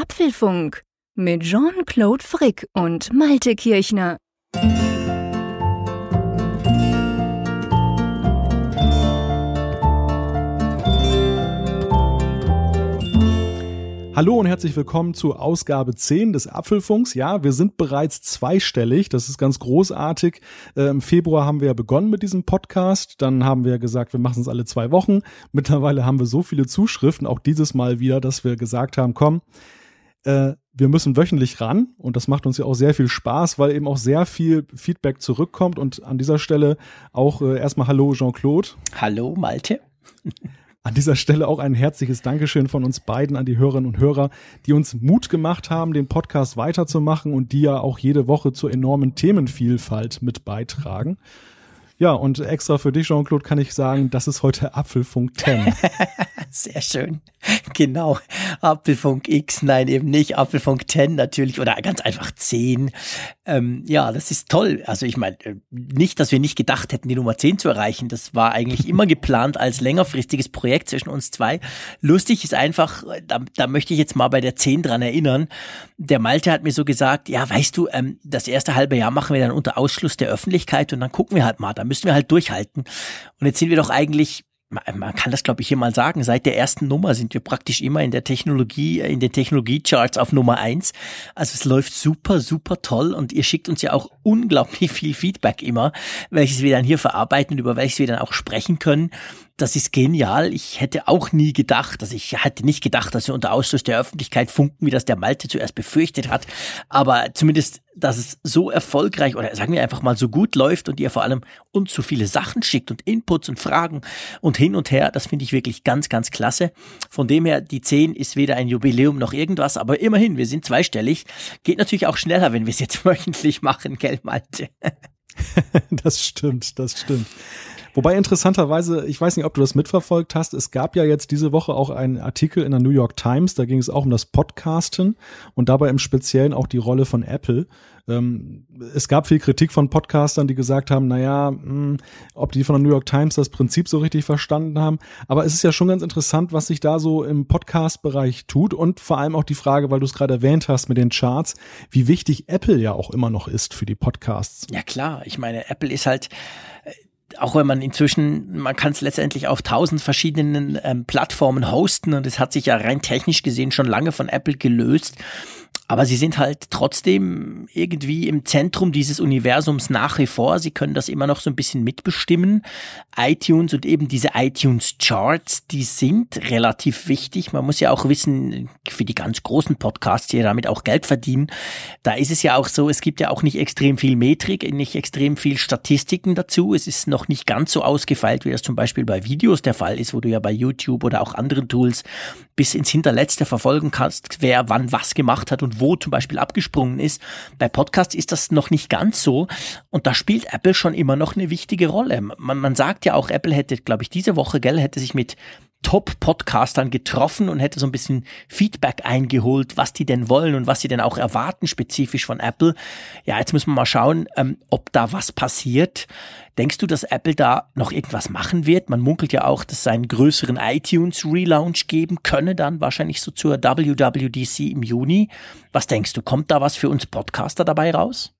Apfelfunk mit Jean-Claude Frick und Malte Kirchner. Hallo und herzlich willkommen zur Ausgabe 10 des Apfelfunks. Ja, wir sind bereits zweistellig. Das ist ganz großartig. Äh, Im Februar haben wir ja begonnen mit diesem Podcast. Dann haben wir gesagt, wir machen es alle zwei Wochen. Mittlerweile haben wir so viele Zuschriften, auch dieses Mal wieder, dass wir gesagt haben, komm, äh, wir müssen wöchentlich ran und das macht uns ja auch sehr viel Spaß, weil eben auch sehr viel Feedback zurückkommt und an dieser Stelle auch äh, erstmal Hallo Jean-Claude. Hallo Malte. An dieser Stelle auch ein herzliches Dankeschön von uns beiden an die Hörerinnen und Hörer, die uns Mut gemacht haben, den Podcast weiterzumachen und die ja auch jede Woche zur enormen Themenvielfalt mit beitragen. Ja, und extra für dich, Jean-Claude, kann ich sagen, das ist heute Apfelfunk 10. Sehr schön. Genau. Apfelfunk X, nein, eben nicht. Apfelfunk 10 natürlich oder ganz einfach 10. Ähm, ja, das ist toll. Also ich meine, äh, nicht, dass wir nicht gedacht hätten, die Nummer 10 zu erreichen. Das war eigentlich immer geplant als längerfristiges Projekt zwischen uns zwei. Lustig ist einfach, da, da möchte ich jetzt mal bei der 10 dran erinnern. Der Malte hat mir so gesagt, ja, weißt du, ähm, das erste halbe Jahr machen wir dann unter Ausschluss der Öffentlichkeit und dann gucken wir halt mal. Da müssen wir halt durchhalten. Und jetzt sind wir doch eigentlich man kann das glaube ich hier mal sagen, seit der ersten Nummer sind wir praktisch immer in der Technologie, in den Technologiecharts auf Nummer eins. Also es läuft super, super toll und ihr schickt uns ja auch unglaublich viel Feedback immer, welches wir dann hier verarbeiten über welches wir dann auch sprechen können das ist genial. Ich hätte auch nie gedacht, also ich hätte nicht gedacht, dass wir unter Ausschluss der Öffentlichkeit funken, wie das der Malte zuerst befürchtet hat. Aber zumindest, dass es so erfolgreich oder sagen wir einfach mal so gut läuft und ihr vor allem uns so viele Sachen schickt und Inputs und Fragen und hin und her, das finde ich wirklich ganz, ganz klasse. Von dem her, die 10 ist weder ein Jubiläum noch irgendwas, aber immerhin, wir sind zweistellig. Geht natürlich auch schneller, wenn wir es jetzt wöchentlich machen, gell, Malte? das stimmt, das stimmt. Wobei interessanterweise, ich weiß nicht, ob du das mitverfolgt hast, es gab ja jetzt diese Woche auch einen Artikel in der New York Times, da ging es auch um das Podcasten und dabei im Speziellen auch die Rolle von Apple. Ähm, es gab viel Kritik von Podcastern, die gesagt haben, naja, hm, ob die von der New York Times das Prinzip so richtig verstanden haben. Aber es ist ja schon ganz interessant, was sich da so im Podcast-Bereich tut und vor allem auch die Frage, weil du es gerade erwähnt hast mit den Charts, wie wichtig Apple ja auch immer noch ist für die Podcasts. Ja klar, ich meine, Apple ist halt auch wenn man inzwischen, man kann es letztendlich auf tausend verschiedenen ähm, Plattformen hosten und es hat sich ja rein technisch gesehen schon lange von Apple gelöst. Aber sie sind halt trotzdem irgendwie im Zentrum dieses Universums nach wie vor. Sie können das immer noch so ein bisschen mitbestimmen. iTunes und eben diese iTunes Charts, die sind relativ wichtig. Man muss ja auch wissen, für die ganz großen Podcasts, die damit auch Geld verdienen, da ist es ja auch so, es gibt ja auch nicht extrem viel Metrik, nicht extrem viel Statistiken dazu. Es ist noch nicht ganz so ausgefeilt, wie das zum Beispiel bei Videos der Fall ist, wo du ja bei YouTube oder auch anderen Tools bis ins Hinterletzte verfolgen kannst, wer wann was gemacht hat und wo zum Beispiel abgesprungen ist. Bei Podcasts ist das noch nicht ganz so und da spielt Apple schon immer noch eine wichtige Rolle. Man, man sagt ja auch, Apple hätte, glaube ich, diese Woche, gell, hätte sich mit Top-Podcastern getroffen und hätte so ein bisschen Feedback eingeholt, was die denn wollen und was sie denn auch erwarten, spezifisch von Apple. Ja, jetzt müssen wir mal schauen, ähm, ob da was passiert. Denkst du, dass Apple da noch irgendwas machen wird? Man munkelt ja auch, dass es einen größeren iTunes-Relaunch geben könne, dann wahrscheinlich so zur WWDC im Juni. Was denkst du, kommt da was für uns Podcaster dabei raus?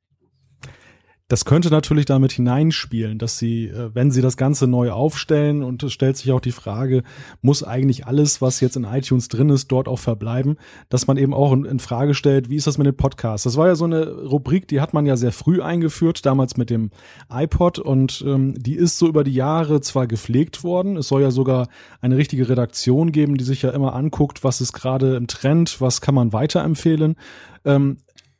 Das könnte natürlich damit hineinspielen, dass sie, äh, wenn sie das Ganze neu aufstellen und es stellt sich auch die Frage, muss eigentlich alles, was jetzt in iTunes drin ist, dort auch verbleiben, dass man eben auch in, Frage stellt, wie ist das mit den Podcasts? Das war ja so eine Rubrik, die hat man ja sehr früh eingeführt, damals mit dem iPod und ähm, die ist so über die Jahre zwar gepflegt worden, es soll ja sogar eine richtige Redaktion geben, die sich ja immer anguckt, was ist gerade im Trend, was kann man weiterempfehlen. Ähm,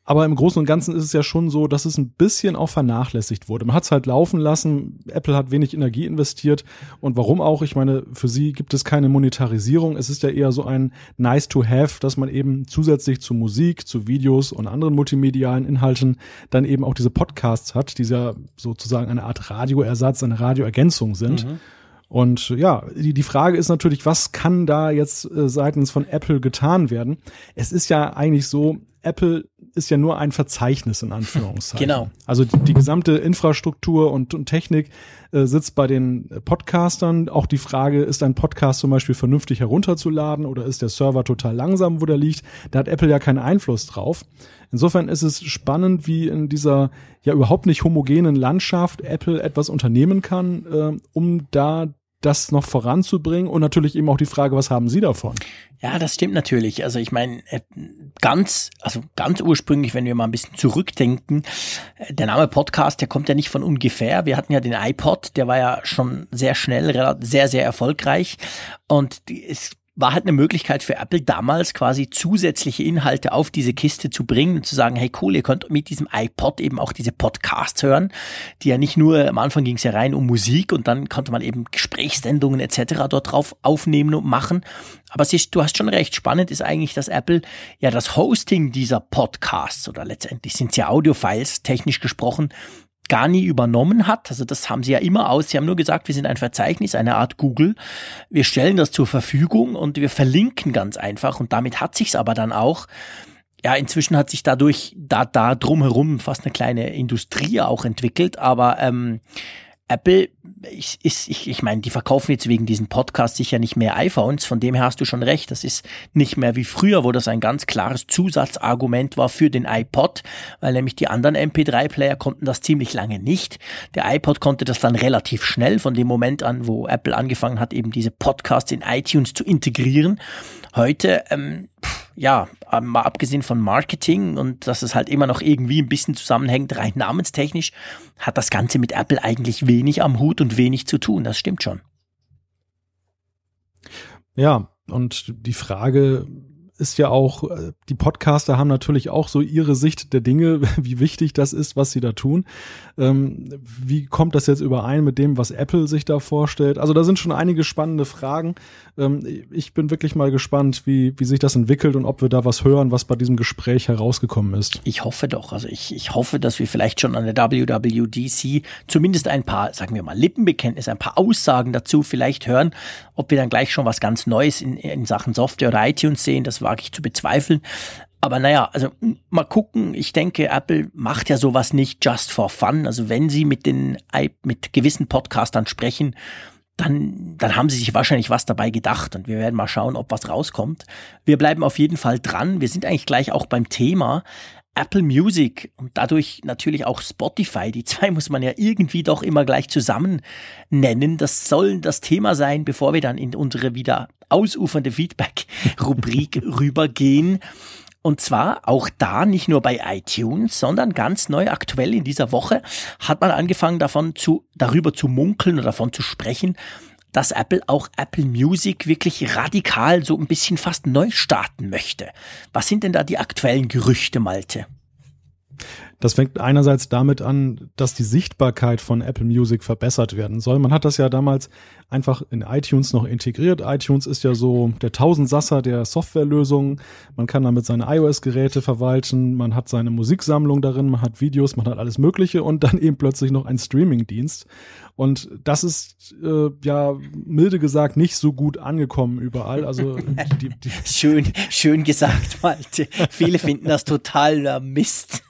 aber im Großen und Ganzen ist es ja schon so, dass es ein bisschen auch vernachlässigt wurde. Man hat es halt laufen lassen. Apple hat wenig Energie investiert. Und warum auch? Ich meine, für sie gibt es keine Monetarisierung. Es ist ja eher so ein nice to have, dass man eben zusätzlich zu Musik, zu Videos und anderen multimedialen Inhalten dann eben auch diese Podcasts hat, die ja sozusagen eine Art Radioersatz, eine Radioergänzung sind. Mhm. Und ja, die, die Frage ist natürlich, was kann da jetzt äh, seitens von Apple getan werden? Es ist ja eigentlich so, Apple ist ja nur ein Verzeichnis in Anführungszeichen. Genau. Also die, die gesamte Infrastruktur und, und Technik äh, sitzt bei den Podcastern. Auch die Frage, ist ein Podcast zum Beispiel vernünftig herunterzuladen oder ist der Server total langsam, wo der liegt? Da hat Apple ja keinen Einfluss drauf. Insofern ist es spannend, wie in dieser ja überhaupt nicht homogenen Landschaft Apple etwas unternehmen kann, äh, um da das noch voranzubringen und natürlich eben auch die Frage, was haben Sie davon? Ja, das stimmt natürlich. Also ich meine, äh, ganz, also ganz ursprünglich, wenn wir mal ein bisschen zurückdenken, äh, der Name Podcast, der kommt ja nicht von ungefähr. Wir hatten ja den iPod, der war ja schon sehr schnell, sehr, sehr erfolgreich. Und es war halt eine Möglichkeit für Apple damals quasi zusätzliche Inhalte auf diese Kiste zu bringen und zu sagen, hey cool, ihr könnt mit diesem iPod eben auch diese Podcasts hören, die ja nicht nur, am Anfang ging es ja rein um Musik und dann konnte man eben Gesprächssendungen etc. dort drauf aufnehmen und machen. Aber ist, du hast schon recht, spannend ist eigentlich, dass Apple ja das Hosting dieser Podcasts oder letztendlich sind es ja Audiofiles, technisch gesprochen, gar nie übernommen hat. Also das haben sie ja immer aus. Sie haben nur gesagt, wir sind ein Verzeichnis, eine Art Google. Wir stellen das zur Verfügung und wir verlinken ganz einfach. Und damit hat sich's aber dann auch. Ja, inzwischen hat sich dadurch da da drumherum fast eine kleine Industrie auch entwickelt. Aber ähm, Apple ich, ich, ich, ich meine, die verkaufen jetzt wegen diesen Podcasts sicher nicht mehr iPhones, von dem her hast du schon recht. Das ist nicht mehr wie früher, wo das ein ganz klares Zusatzargument war für den iPod, weil nämlich die anderen MP3-Player konnten das ziemlich lange nicht. Der iPod konnte das dann relativ schnell von dem Moment an, wo Apple angefangen hat, eben diese Podcasts in iTunes zu integrieren. Heute, ähm, ja, mal abgesehen von Marketing und dass es halt immer noch irgendwie ein bisschen zusammenhängt, rein namenstechnisch, hat das Ganze mit Apple eigentlich wenig am Hut und wenig zu tun. Das stimmt schon. Ja, und die Frage ist ja auch, äh, die Podcaster haben natürlich auch so ihre Sicht der Dinge, wie wichtig das ist, was sie da tun. Ähm, wie kommt das jetzt überein mit dem, was Apple sich da vorstellt? Also da sind schon einige spannende Fragen. Ähm, ich bin wirklich mal gespannt, wie, wie sich das entwickelt und ob wir da was hören, was bei diesem Gespräch herausgekommen ist. Ich hoffe doch. Also ich, ich hoffe, dass wir vielleicht schon an der WWDC zumindest ein paar, sagen wir mal, Lippenbekenntnisse, ein paar Aussagen dazu vielleicht hören, ob wir dann gleich schon was ganz Neues in, in Sachen Software oder iTunes sehen. Das wage ich zu bezweifeln. Aber naja, also mal gucken. Ich denke, Apple macht ja sowas nicht just for fun. Also wenn sie mit den, mit gewissen Podcastern sprechen, dann, dann haben sie sich wahrscheinlich was dabei gedacht und wir werden mal schauen, ob was rauskommt. Wir bleiben auf jeden Fall dran. Wir sind eigentlich gleich auch beim Thema. Apple Music und dadurch natürlich auch Spotify. Die zwei muss man ja irgendwie doch immer gleich zusammen nennen. Das soll das Thema sein, bevor wir dann in unsere wieder ausufernde Feedback-Rubrik rübergehen. Und zwar auch da nicht nur bei iTunes, sondern ganz neu aktuell in dieser Woche hat man angefangen davon zu, darüber zu munkeln oder davon zu sprechen, dass Apple auch Apple Music wirklich radikal so ein bisschen fast neu starten möchte. Was sind denn da die aktuellen Gerüchte, Malte? Das fängt einerseits damit an, dass die Sichtbarkeit von Apple Music verbessert werden soll. Man hat das ja damals einfach in iTunes noch integriert. iTunes ist ja so der Tausendsasser der Softwarelösungen. Man kann damit seine iOS-Geräte verwalten, man hat seine Musiksammlung darin, man hat Videos, man hat alles Mögliche und dann eben plötzlich noch ein Streaming-Dienst. Und das ist äh, ja milde gesagt nicht so gut angekommen überall. Also die, die schön, schön gesagt, Malte. Viele finden das total Mist.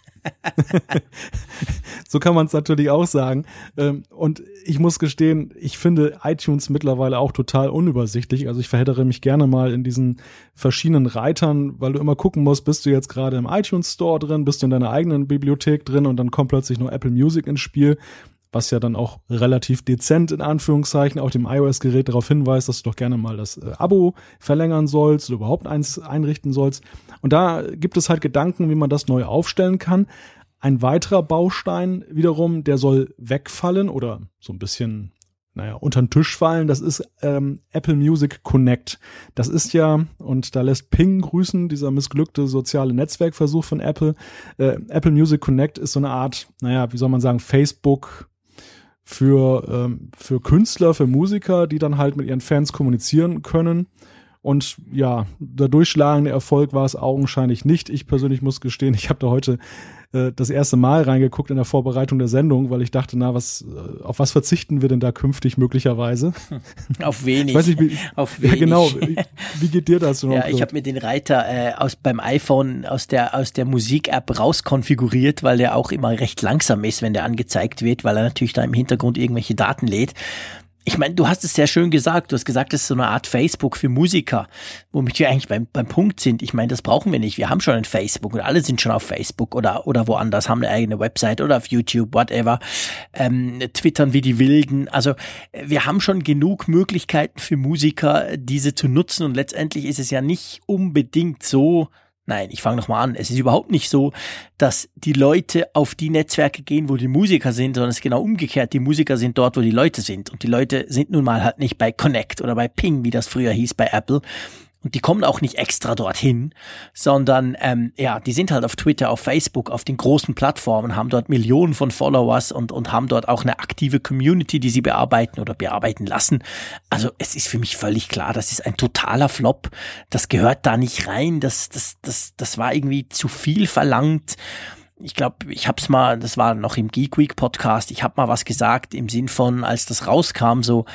so kann man es natürlich auch sagen. Ähm, und ich muss gestehen, ich finde iTunes mittlerweile auch total unübersichtlich. Also ich verhedere mich gerne mal in diesen verschiedenen Reitern, weil du immer gucken musst, bist du jetzt gerade im iTunes Store drin, bist du in deiner eigenen Bibliothek drin und dann kommt plötzlich noch Apple Music ins Spiel was ja dann auch relativ dezent in Anführungszeichen auf dem iOS-Gerät darauf hinweist, dass du doch gerne mal das äh, Abo verlängern sollst oder überhaupt eins einrichten sollst. Und da gibt es halt Gedanken, wie man das neu aufstellen kann. Ein weiterer Baustein wiederum, der soll wegfallen oder so ein bisschen naja, unter den Tisch fallen, das ist ähm, Apple Music Connect. Das ist ja, und da lässt Ping grüßen, dieser missglückte soziale Netzwerkversuch von Apple. Äh, Apple Music Connect ist so eine Art, naja, wie soll man sagen, Facebook für, ähm, für Künstler, für Musiker, die dann halt mit ihren Fans kommunizieren können. Und ja, der durchschlagende Erfolg war es augenscheinlich nicht. Ich persönlich muss gestehen, ich habe da heute äh, das erste Mal reingeguckt in der Vorbereitung der Sendung, weil ich dachte, na, was, äh, auf was verzichten wir denn da künftig möglicherweise? Auf wenig. Ich weiß nicht, wie, auf wenig. Ja, genau. Wie, wie geht dir das? Ja, ich habe mir den Reiter äh, aus beim iPhone aus der aus der Musik-App rauskonfiguriert, weil der auch immer recht langsam ist, wenn der angezeigt wird, weil er natürlich da im Hintergrund irgendwelche Daten lädt ich meine, du hast es sehr schön gesagt. Du hast gesagt, das ist so eine Art Facebook für Musiker, womit wir eigentlich beim, beim Punkt sind. Ich meine, das brauchen wir nicht. Wir haben schon ein Facebook und alle sind schon auf Facebook oder, oder woanders, haben eine eigene Website oder auf YouTube, whatever, ähm, twittern wie die Wilden. Also wir haben schon genug Möglichkeiten für Musiker, diese zu nutzen und letztendlich ist es ja nicht unbedingt so, Nein, ich fange nochmal an. Es ist überhaupt nicht so, dass die Leute auf die Netzwerke gehen, wo die Musiker sind, sondern es ist genau umgekehrt. Die Musiker sind dort, wo die Leute sind. Und die Leute sind nun mal halt nicht bei Connect oder bei Ping, wie das früher hieß bei Apple, und die kommen auch nicht extra dorthin, sondern ähm, ja, die sind halt auf Twitter, auf Facebook, auf den großen Plattformen, haben dort Millionen von Followers und, und haben dort auch eine aktive Community, die sie bearbeiten oder bearbeiten lassen. Also es ist für mich völlig klar, das ist ein totaler Flop. Das gehört da nicht rein. Das, das, das, das war irgendwie zu viel verlangt ich glaube, ich habe es mal, das war noch im Geek Week Podcast, ich habe mal was gesagt im Sinn von, als das rauskam, so,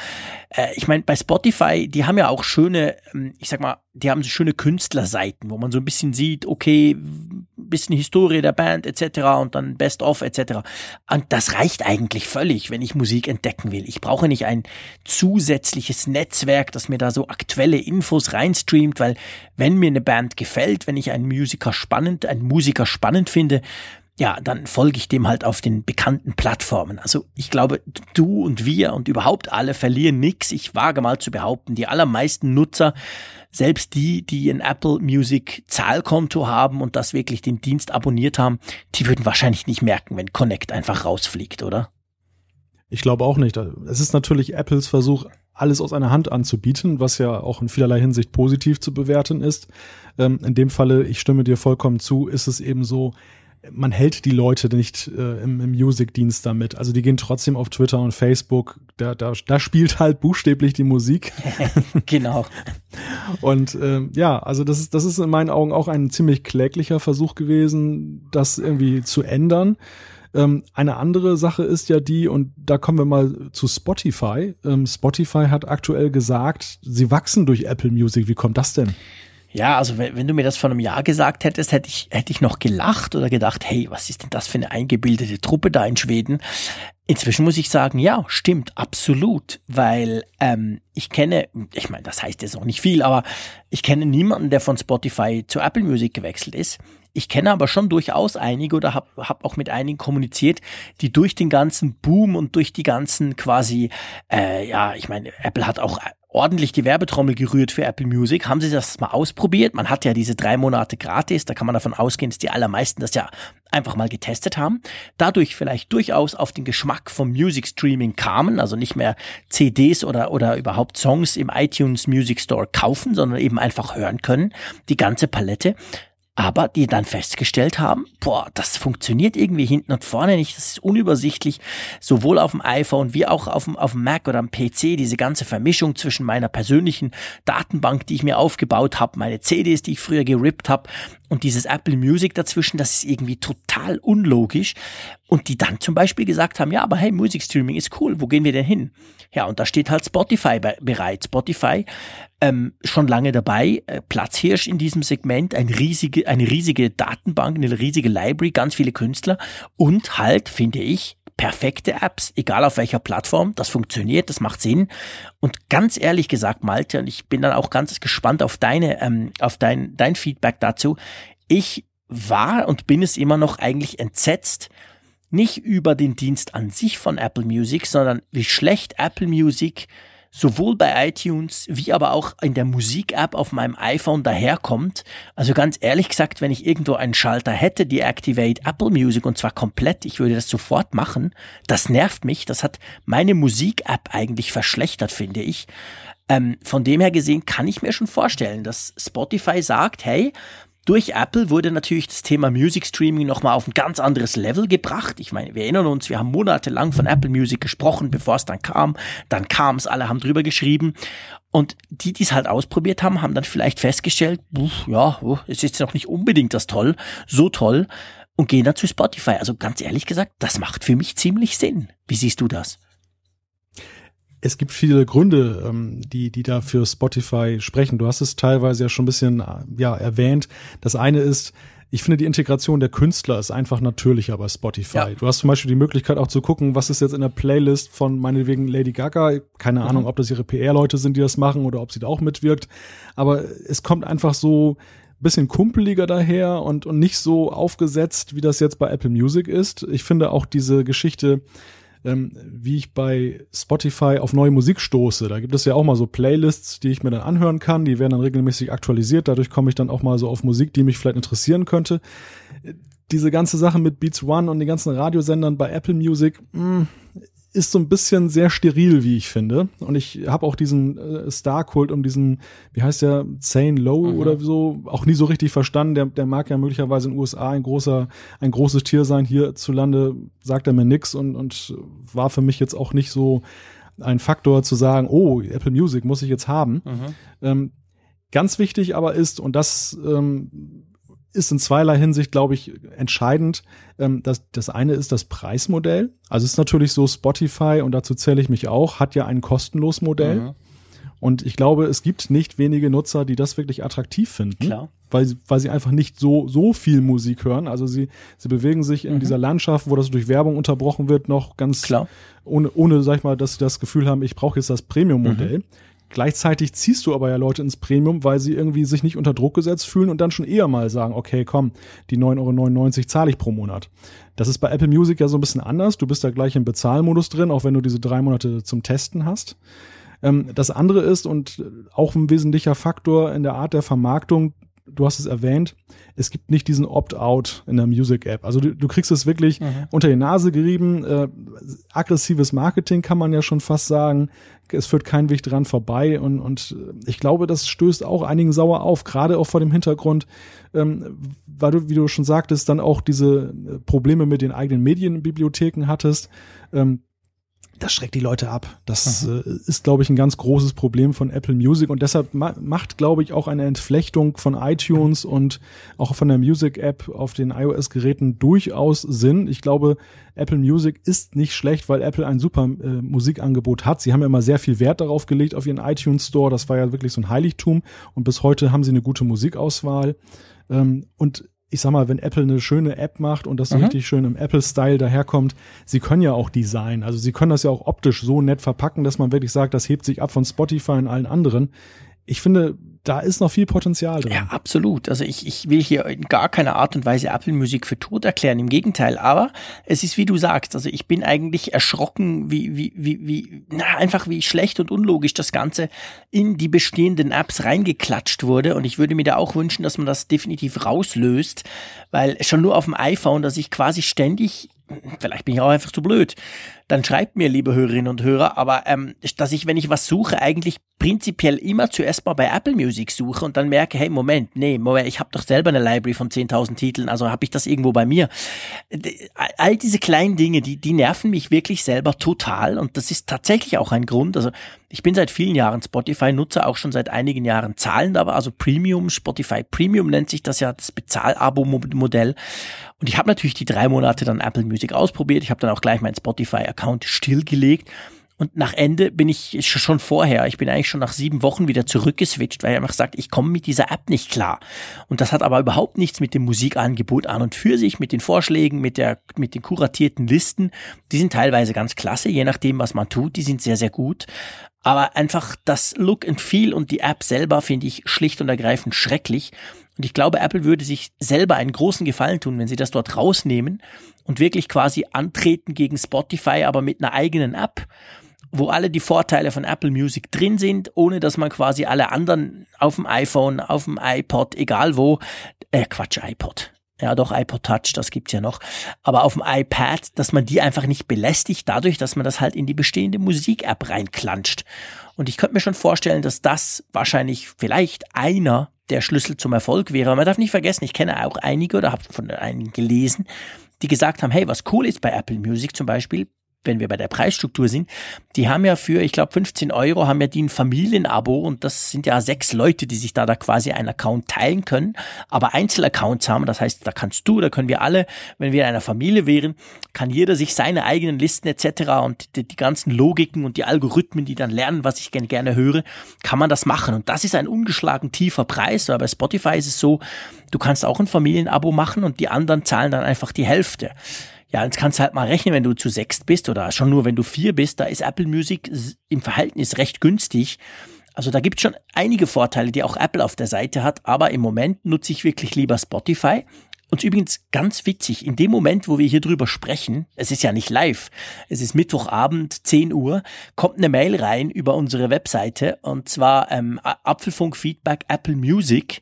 äh, ich meine, bei Spotify, die haben ja auch schöne, ähm, ich sag mal, die haben so schöne Künstlerseiten, wo man so ein bisschen sieht, okay, bisschen Historie der Band etc. und dann Best of etc. Und das reicht eigentlich völlig, wenn ich Musik entdecken will. Ich brauche nicht ein zusätzliches Netzwerk, das mir da so aktuelle Infos reinstreamt, weil wenn mir eine Band gefällt, wenn ich einen Musiker spannend, einen Musiker spannend finde, ja, dann folge ich dem halt auf den bekannten Plattformen. Also ich glaube, du und wir und überhaupt alle verlieren nichts. Ich wage mal zu behaupten, die allermeisten Nutzer, selbst die, die ein Apple Music Zahlkonto haben und das wirklich den Dienst abonniert haben, die würden wahrscheinlich nicht merken, wenn Connect einfach rausfliegt, oder? Ich glaube auch nicht. Es ist natürlich Apples Versuch, alles aus einer Hand anzubieten, was ja auch in vielerlei Hinsicht positiv zu bewerten ist. Ähm, in dem Falle, ich stimme dir vollkommen zu, ist es eben so, man hält die Leute nicht äh, im, im Music-Dienst damit. Also die gehen trotzdem auf Twitter und Facebook. Da, da, da spielt halt buchstäblich die Musik. genau. Und äh, ja, also das ist, das ist in meinen Augen auch ein ziemlich kläglicher Versuch gewesen, das irgendwie zu ändern. Ähm, eine andere Sache ist ja die, und da kommen wir mal zu Spotify. Ähm, Spotify hat aktuell gesagt, sie wachsen durch Apple Music. Wie kommt das denn? Ja, also wenn, wenn, du mir das vor einem Jahr gesagt hättest, hätte ich, hätte ich noch gelacht oder gedacht, hey, was ist denn das für eine eingebildete Truppe da in Schweden? Inzwischen muss ich sagen, ja, stimmt, absolut, weil ähm, ich kenne, ich meine, das heißt jetzt auch nicht viel, aber ich kenne niemanden, der von Spotify zu Apple Music gewechselt ist. Ich kenne aber schon durchaus einige oder habe hab auch mit einigen kommuniziert, die durch den ganzen Boom und durch die ganzen quasi, äh, ja, ich meine, Apple hat auch ordentlich die Werbetrommel gerührt für Apple Music. Haben Sie das mal ausprobiert? Man hat ja diese drei Monate gratis. Da kann man davon ausgehen, dass die allermeisten das ja einfach mal getestet haben. Dadurch vielleicht durchaus auf den Geschmack vom Music Streaming kamen. Also nicht mehr CDs oder, oder überhaupt Songs im iTunes Music Store kaufen, sondern eben einfach hören können. Die ganze Palette aber die dann festgestellt haben, boah, das funktioniert irgendwie hinten und vorne nicht, das ist unübersichtlich, sowohl auf dem iPhone wie auch auf dem, auf dem Mac oder am PC, diese ganze Vermischung zwischen meiner persönlichen Datenbank, die ich mir aufgebaut habe, meine CDs, die ich früher gerippt habe und dieses Apple Music dazwischen, das ist irgendwie total unlogisch. Und die dann zum Beispiel gesagt haben, ja, aber hey, Musikstreaming ist cool, wo gehen wir denn hin? Ja, und da steht halt Spotify bereit. Spotify ähm, schon lange dabei, äh, Platzhirsch in diesem Segment, ein riesige, eine riesige Datenbank, eine riesige Library, ganz viele Künstler und halt, finde ich, perfekte Apps, egal auf welcher Plattform, das funktioniert, das macht Sinn. Und ganz ehrlich gesagt, Malte, und ich bin dann auch ganz gespannt auf deine, ähm, auf dein, dein Feedback dazu. Ich war und bin es immer noch eigentlich entsetzt, nicht über den Dienst an sich von Apple Music, sondern wie schlecht Apple Music sowohl bei iTunes wie aber auch in der Musik-App auf meinem iPhone daherkommt. Also ganz ehrlich gesagt, wenn ich irgendwo einen Schalter hätte, die Activate Apple Music und zwar komplett, ich würde das sofort machen. Das nervt mich. Das hat meine Musik-App eigentlich verschlechtert, finde ich. Ähm, von dem her gesehen kann ich mir schon vorstellen, dass Spotify sagt, hey, durch Apple wurde natürlich das Thema Music Streaming nochmal auf ein ganz anderes Level gebracht. Ich meine, wir erinnern uns, wir haben monatelang von Apple Music gesprochen, bevor es dann kam. Dann kam es, alle haben drüber geschrieben. Und die, die es halt ausprobiert haben, haben dann vielleicht festgestellt, ja, oh, es ist noch nicht unbedingt das toll, so toll, und gehen dann zu Spotify. Also ganz ehrlich gesagt, das macht für mich ziemlich Sinn. Wie siehst du das? Es gibt viele Gründe, ähm, die, die da für Spotify sprechen. Du hast es teilweise ja schon ein bisschen ja, erwähnt. Das eine ist, ich finde, die Integration der Künstler ist einfach natürlicher bei Spotify. Ja. Du hast zum Beispiel die Möglichkeit auch zu gucken, was ist jetzt in der Playlist von meinetwegen Lady Gaga. Keine mhm. Ahnung, ob das ihre PR-Leute sind, die das machen oder ob sie da auch mitwirkt. Aber es kommt einfach so bisschen kumpeliger daher und, und nicht so aufgesetzt, wie das jetzt bei Apple Music ist. Ich finde auch diese Geschichte, ähm, wie ich bei Spotify auf neue Musik stoße. Da gibt es ja auch mal so Playlists, die ich mir dann anhören kann. Die werden dann regelmäßig aktualisiert. Dadurch komme ich dann auch mal so auf Musik, die mich vielleicht interessieren könnte. Diese ganze Sache mit Beats One und den ganzen Radiosendern bei Apple Music, mh, hm, ist so ein bisschen sehr steril, wie ich finde. Und ich habe auch diesen äh, Star-Kult um diesen, wie heißt der, Zane Lowe mhm. oder so, auch nie so richtig verstanden. Der, der mag ja möglicherweise in den USA ein großer, ein großes Tier sein. Hierzulande sagt er mir nix und, und war für mich jetzt auch nicht so ein Faktor zu sagen, oh, Apple Music muss ich jetzt haben. Mhm. Ähm, ganz wichtig aber ist, und das ähm, ist in zweierlei Hinsicht, glaube ich, entscheidend. Ähm, das, das eine ist das Preismodell. Also es ist natürlich so, Spotify, und dazu zähle ich mich auch, hat ja ein kostenlos Modell. Mhm. Und ich glaube, es gibt nicht wenige Nutzer, die das wirklich attraktiv finden. Klar. Weil, weil sie einfach nicht so, so viel Musik hören. Also sie, sie bewegen sich in mhm. dieser Landschaft, wo das durch Werbung unterbrochen wird, noch ganz Klar. ohne, ohne, sag ich mal, dass sie das Gefühl haben, ich brauche jetzt das Premium-Modell. Mhm. Gleichzeitig ziehst du aber ja Leute ins Premium, weil sie irgendwie sich nicht unter Druck gesetzt fühlen und dann schon eher mal sagen, okay, komm, die 9,99 Euro zahle ich pro Monat. Das ist bei Apple Music ja so ein bisschen anders. Du bist da gleich im Bezahlmodus drin, auch wenn du diese drei Monate zum Testen hast. Ähm, das andere ist und auch ein wesentlicher Faktor in der Art der Vermarktung, du hast es erwähnt, es gibt nicht diesen Opt-out in der Music-App. Also du, du kriegst es wirklich mhm. unter die Nase gerieben. Äh, aggressives Marketing kann man ja schon fast sagen. Es führt kein Weg dran vorbei. Und, und ich glaube, das stößt auch einigen sauer auf, gerade auch vor dem Hintergrund, ähm, weil du, wie du schon sagtest, dann auch diese Probleme mit den eigenen Medienbibliotheken hattest. Ähm, das schreckt die Leute ab. Das äh, ist, glaube ich, ein ganz großes Problem von Apple Music und deshalb ma macht, glaube ich, auch eine Entflechtung von iTunes und auch von der Music App auf den iOS-Geräten durchaus Sinn. Ich glaube, Apple Music ist nicht schlecht, weil Apple ein super äh, Musikangebot hat. Sie haben ja immer sehr viel Wert darauf gelegt auf ihren iTunes Store. Das war ja wirklich so ein Heiligtum und bis heute haben sie eine gute Musikauswahl. Ähm, und ich sag mal, wenn Apple eine schöne App macht und das so mhm. richtig schön im Apple-Style daherkommt, sie können ja auch Design. Also sie können das ja auch optisch so nett verpacken, dass man wirklich sagt, das hebt sich ab von Spotify und allen anderen. Ich finde, da ist noch viel Potenzial drin. Ja, absolut. Also ich, ich will hier in gar keiner Art und Weise Apple Musik für tot erklären. Im Gegenteil. Aber es ist, wie du sagst, also ich bin eigentlich erschrocken, wie, wie, wie, wie, na, einfach wie schlecht und unlogisch das Ganze in die bestehenden Apps reingeklatscht wurde. Und ich würde mir da auch wünschen, dass man das definitiv rauslöst, weil schon nur auf dem iPhone, dass ich quasi ständig vielleicht bin ich auch einfach zu blöd. Dann schreibt mir, liebe Hörerinnen und Hörer, aber ähm, dass ich, wenn ich was suche, eigentlich prinzipiell immer zuerst mal bei Apple Music suche und dann merke, hey, Moment, nee, Moment, ich habe doch selber eine Library von 10.000 Titeln, also habe ich das irgendwo bei mir. All diese kleinen Dinge, die, die nerven mich wirklich selber total und das ist tatsächlich auch ein Grund. Also ich bin seit vielen Jahren Spotify-Nutzer, auch schon seit einigen Jahren zahlend, aber also Premium, Spotify Premium nennt sich das ja, das Bezahl-Abo-Modell. Und ich habe natürlich die drei Monate dann Apple Music ausprobiert. Ich habe dann auch gleich meinen Spotify-Account stillgelegt. Und nach Ende bin ich schon vorher, ich bin eigentlich schon nach sieben Wochen wieder zurückgeswitcht, weil ich einfach sagt, ich komme mit dieser App nicht klar. Und das hat aber überhaupt nichts mit dem Musikangebot an und für sich, mit den Vorschlägen, mit der, mit den kuratierten Listen. Die sind teilweise ganz klasse, je nachdem, was man tut. Die sind sehr, sehr gut. Aber einfach das Look and Feel und die App selber finde ich schlicht und ergreifend schrecklich. Und ich glaube, Apple würde sich selber einen großen Gefallen tun, wenn sie das dort rausnehmen und wirklich quasi antreten gegen Spotify, aber mit einer eigenen App, wo alle die Vorteile von Apple Music drin sind, ohne dass man quasi alle anderen auf dem iPhone, auf dem iPod, egal wo, äh, Quatsch, iPod, ja doch, iPod Touch, das gibt's ja noch, aber auf dem iPad, dass man die einfach nicht belästigt, dadurch, dass man das halt in die bestehende Musik-App reinklatscht. Und ich könnte mir schon vorstellen, dass das wahrscheinlich vielleicht einer der Schlüssel zum Erfolg wäre. Man darf nicht vergessen, ich kenne auch einige oder habe von einigen gelesen, die gesagt haben, hey, was cool ist bei Apple Music zum Beispiel, wenn wir bei der Preisstruktur sind, die haben ja für, ich glaube, 15 Euro haben ja die ein Familienabo und das sind ja sechs Leute, die sich da, da quasi einen Account teilen können, aber Einzelaccounts haben. Das heißt, da kannst du, da können wir alle, wenn wir in einer Familie wären, kann jeder sich seine eigenen Listen etc. und die, die ganzen Logiken und die Algorithmen, die dann lernen, was ich gerne, gerne höre, kann man das machen. Und das ist ein ungeschlagen tiefer Preis, weil bei Spotify ist es so, du kannst auch ein Familienabo machen und die anderen zahlen dann einfach die Hälfte. Ja, jetzt kannst du halt mal rechnen, wenn du zu sechst bist oder schon nur wenn du vier bist, da ist Apple Music im Verhältnis recht günstig. Also da gibt es schon einige Vorteile, die auch Apple auf der Seite hat, aber im Moment nutze ich wirklich lieber Spotify. Und übrigens ganz witzig, in dem Moment, wo wir hier drüber sprechen, es ist ja nicht live, es ist Mittwochabend, 10 Uhr, kommt eine Mail rein über unsere Webseite und zwar ähm, Apfelfunk Feedback Apple Music.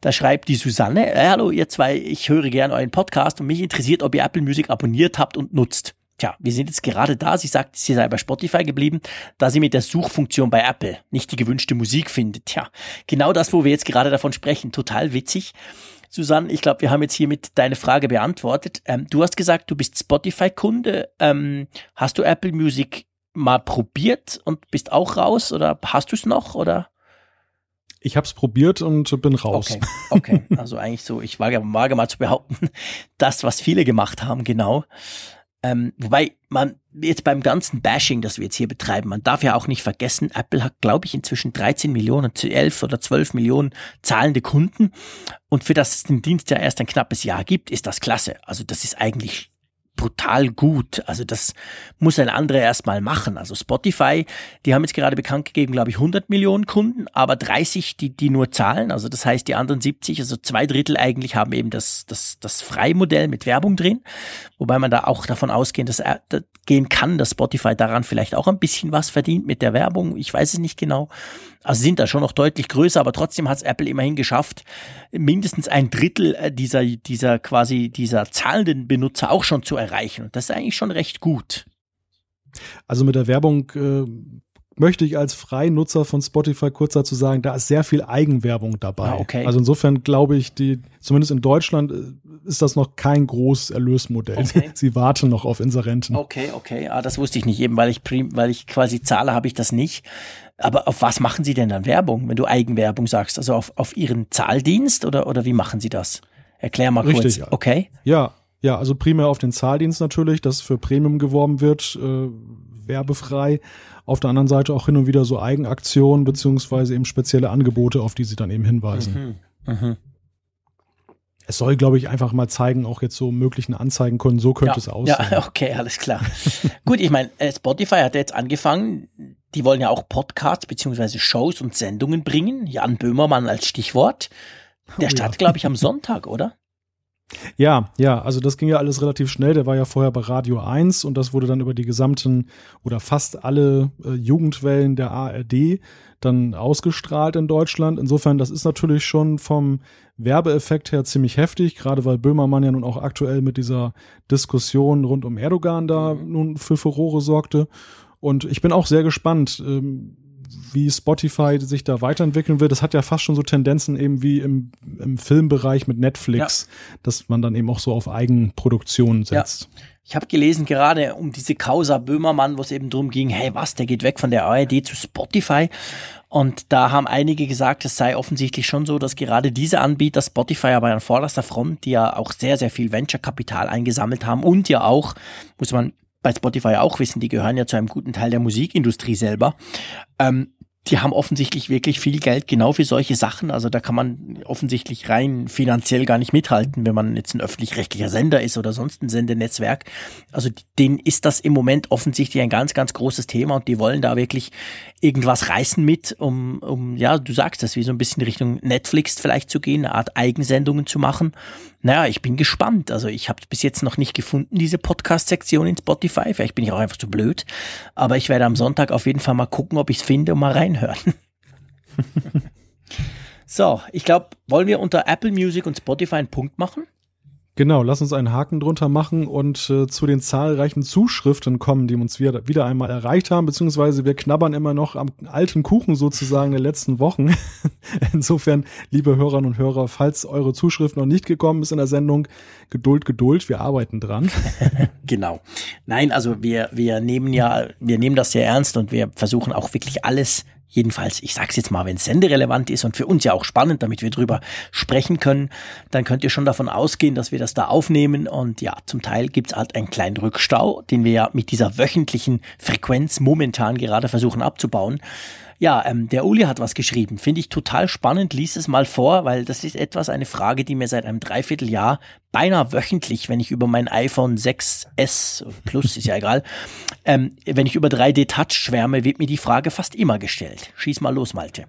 Da schreibt die Susanne, äh, hallo ihr zwei, ich höre gerne euren Podcast und mich interessiert, ob ihr Apple Music abonniert habt und nutzt. Tja, wir sind jetzt gerade da. Sie sagt, sie sei bei Spotify geblieben, da sie mit der Suchfunktion bei Apple nicht die gewünschte Musik findet. Tja, genau das, wo wir jetzt gerade davon sprechen. Total witzig. Susanne, ich glaube, wir haben jetzt hiermit deine Frage beantwortet. Ähm, du hast gesagt, du bist Spotify-Kunde. Ähm, hast du Apple Music mal probiert und bist auch raus oder hast du es noch oder? Ich habe es probiert und bin raus. Okay, okay. Also eigentlich so, ich wage, wage mal zu behaupten, das, was viele gemacht haben, genau. Ähm, wobei man jetzt beim ganzen Bashing, das wir jetzt hier betreiben, man darf ja auch nicht vergessen, Apple hat, glaube ich, inzwischen 13 Millionen, 11 oder 12 Millionen zahlende Kunden. Und für das es den Dienst ja erst ein knappes Jahr gibt, ist das klasse. Also das ist eigentlich brutal gut. Also das muss ein anderer erstmal machen. Also Spotify, die haben jetzt gerade bekannt gegeben, glaube ich, 100 Millionen Kunden, aber 30, die, die nur zahlen. Also das heißt, die anderen 70, also zwei Drittel eigentlich haben eben das, das, das Freimodell mit Werbung drin. Wobei man da auch davon ausgehen, dass, er, gehen kann, dass Spotify daran vielleicht auch ein bisschen was verdient mit der Werbung. Ich weiß es nicht genau. Also sind da schon noch deutlich größer, aber trotzdem hat es Apple immerhin geschafft, mindestens ein Drittel äh, dieser, dieser quasi dieser zahlenden Benutzer auch schon zu erreichen. Und das ist eigentlich schon recht gut. Also mit der Werbung äh, möchte ich als Freinutzer von Spotify kurz dazu sagen, da ist sehr viel Eigenwerbung dabei. Ah, okay. Also insofern glaube ich, die, zumindest in Deutschland äh, ist das noch kein großes Erlösmodell. Okay. Sie warten noch auf Inserenten. Okay, okay. Ah, das wusste ich nicht. Eben weil ich, weil ich quasi zahle, habe ich das nicht. Aber auf was machen Sie denn dann Werbung, wenn du Eigenwerbung sagst? Also auf, auf Ihren Zahldienst oder, oder wie machen Sie das? Erklär mal Richtig, kurz. Okay. Ja, ja, also primär auf den Zahldienst natürlich, dass für Premium geworben wird, äh, werbefrei. Auf der anderen Seite auch hin und wieder so Eigenaktionen beziehungsweise eben spezielle Angebote, auf die sie dann eben hinweisen. Mhm. Mhm. Es soll, glaube ich, einfach mal zeigen, auch jetzt so möglichen Anzeigenkunden, so könnte ja, es aussehen. Ja, okay, alles klar. Gut, ich meine, äh, Spotify hat jetzt angefangen, die wollen ja auch Podcasts beziehungsweise Shows und Sendungen bringen. Jan Böhmermann als Stichwort. Der oh, startet, ja. glaube ich, am Sonntag, oder? Ja, ja, also das ging ja alles relativ schnell. Der war ja vorher bei Radio 1 und das wurde dann über die gesamten oder fast alle äh, Jugendwellen der ARD dann ausgestrahlt in Deutschland. Insofern, das ist natürlich schon vom Werbeeffekt her ziemlich heftig, gerade weil Böhmermann ja nun auch aktuell mit dieser Diskussion rund um Erdogan da mhm. nun für Furore sorgte. Und ich bin auch sehr gespannt, ähm, wie Spotify sich da weiterentwickeln wird. Das hat ja fast schon so Tendenzen eben wie im, im Filmbereich mit Netflix, ja. dass man dann eben auch so auf Eigenproduktionen setzt. Ja. Ich habe gelesen, gerade um diese Causa Böhmermann, wo es eben drum ging, hey, was, der geht weg von der ARD zu Spotify. Und da haben einige gesagt, es sei offensichtlich schon so, dass gerade diese Anbieter, Spotify aber an vorderster Front, die ja auch sehr, sehr viel Venture-Kapital eingesammelt haben und ja auch, muss man bei Spotify auch wissen, die gehören ja zu einem guten Teil der Musikindustrie selber. Ähm, die haben offensichtlich wirklich viel Geld genau für solche Sachen. Also da kann man offensichtlich rein finanziell gar nicht mithalten, wenn man jetzt ein öffentlich-rechtlicher Sender ist oder sonst ein Sendenetzwerk. Also denen ist das im Moment offensichtlich ein ganz, ganz großes Thema und die wollen da wirklich irgendwas reißen mit, um, um ja, du sagst das, wie so ein bisschen Richtung Netflix vielleicht zu gehen, eine Art Eigensendungen zu machen. Naja, ich bin gespannt. Also ich habe bis jetzt noch nicht gefunden, diese Podcast-Sektion in Spotify. Vielleicht bin ich auch einfach zu blöd. Aber ich werde am Sonntag auf jeden Fall mal gucken, ob ich es finde und mal reinhören. so, ich glaube, wollen wir unter Apple Music und Spotify einen Punkt machen? Genau, lass uns einen Haken drunter machen und äh, zu den zahlreichen Zuschriften kommen, die uns wieder, wieder einmal erreicht haben, beziehungsweise wir knabbern immer noch am alten Kuchen sozusagen der letzten Wochen. Insofern, liebe Hörerinnen und Hörer, falls eure Zuschrift noch nicht gekommen ist in der Sendung, Geduld, Geduld, wir arbeiten dran. genau. Nein, also wir, wir nehmen ja, wir nehmen das sehr ernst und wir versuchen auch wirklich alles Jedenfalls, ich sag's jetzt mal, wenn es senderelevant ist und für uns ja auch spannend, damit wir drüber sprechen können, dann könnt ihr schon davon ausgehen, dass wir das da aufnehmen. Und ja, zum Teil gibt's halt einen kleinen Rückstau, den wir ja mit dieser wöchentlichen Frequenz momentan gerade versuchen abzubauen. Ja, ähm, der Uli hat was geschrieben. Finde ich total spannend. Lies es mal vor, weil das ist etwas, eine Frage, die mir seit einem Dreivierteljahr beinahe wöchentlich, wenn ich über mein iPhone 6S Plus, ist ja egal, ähm, wenn ich über 3D Touch schwärme, wird mir die Frage fast immer gestellt. Schieß mal los, Malte.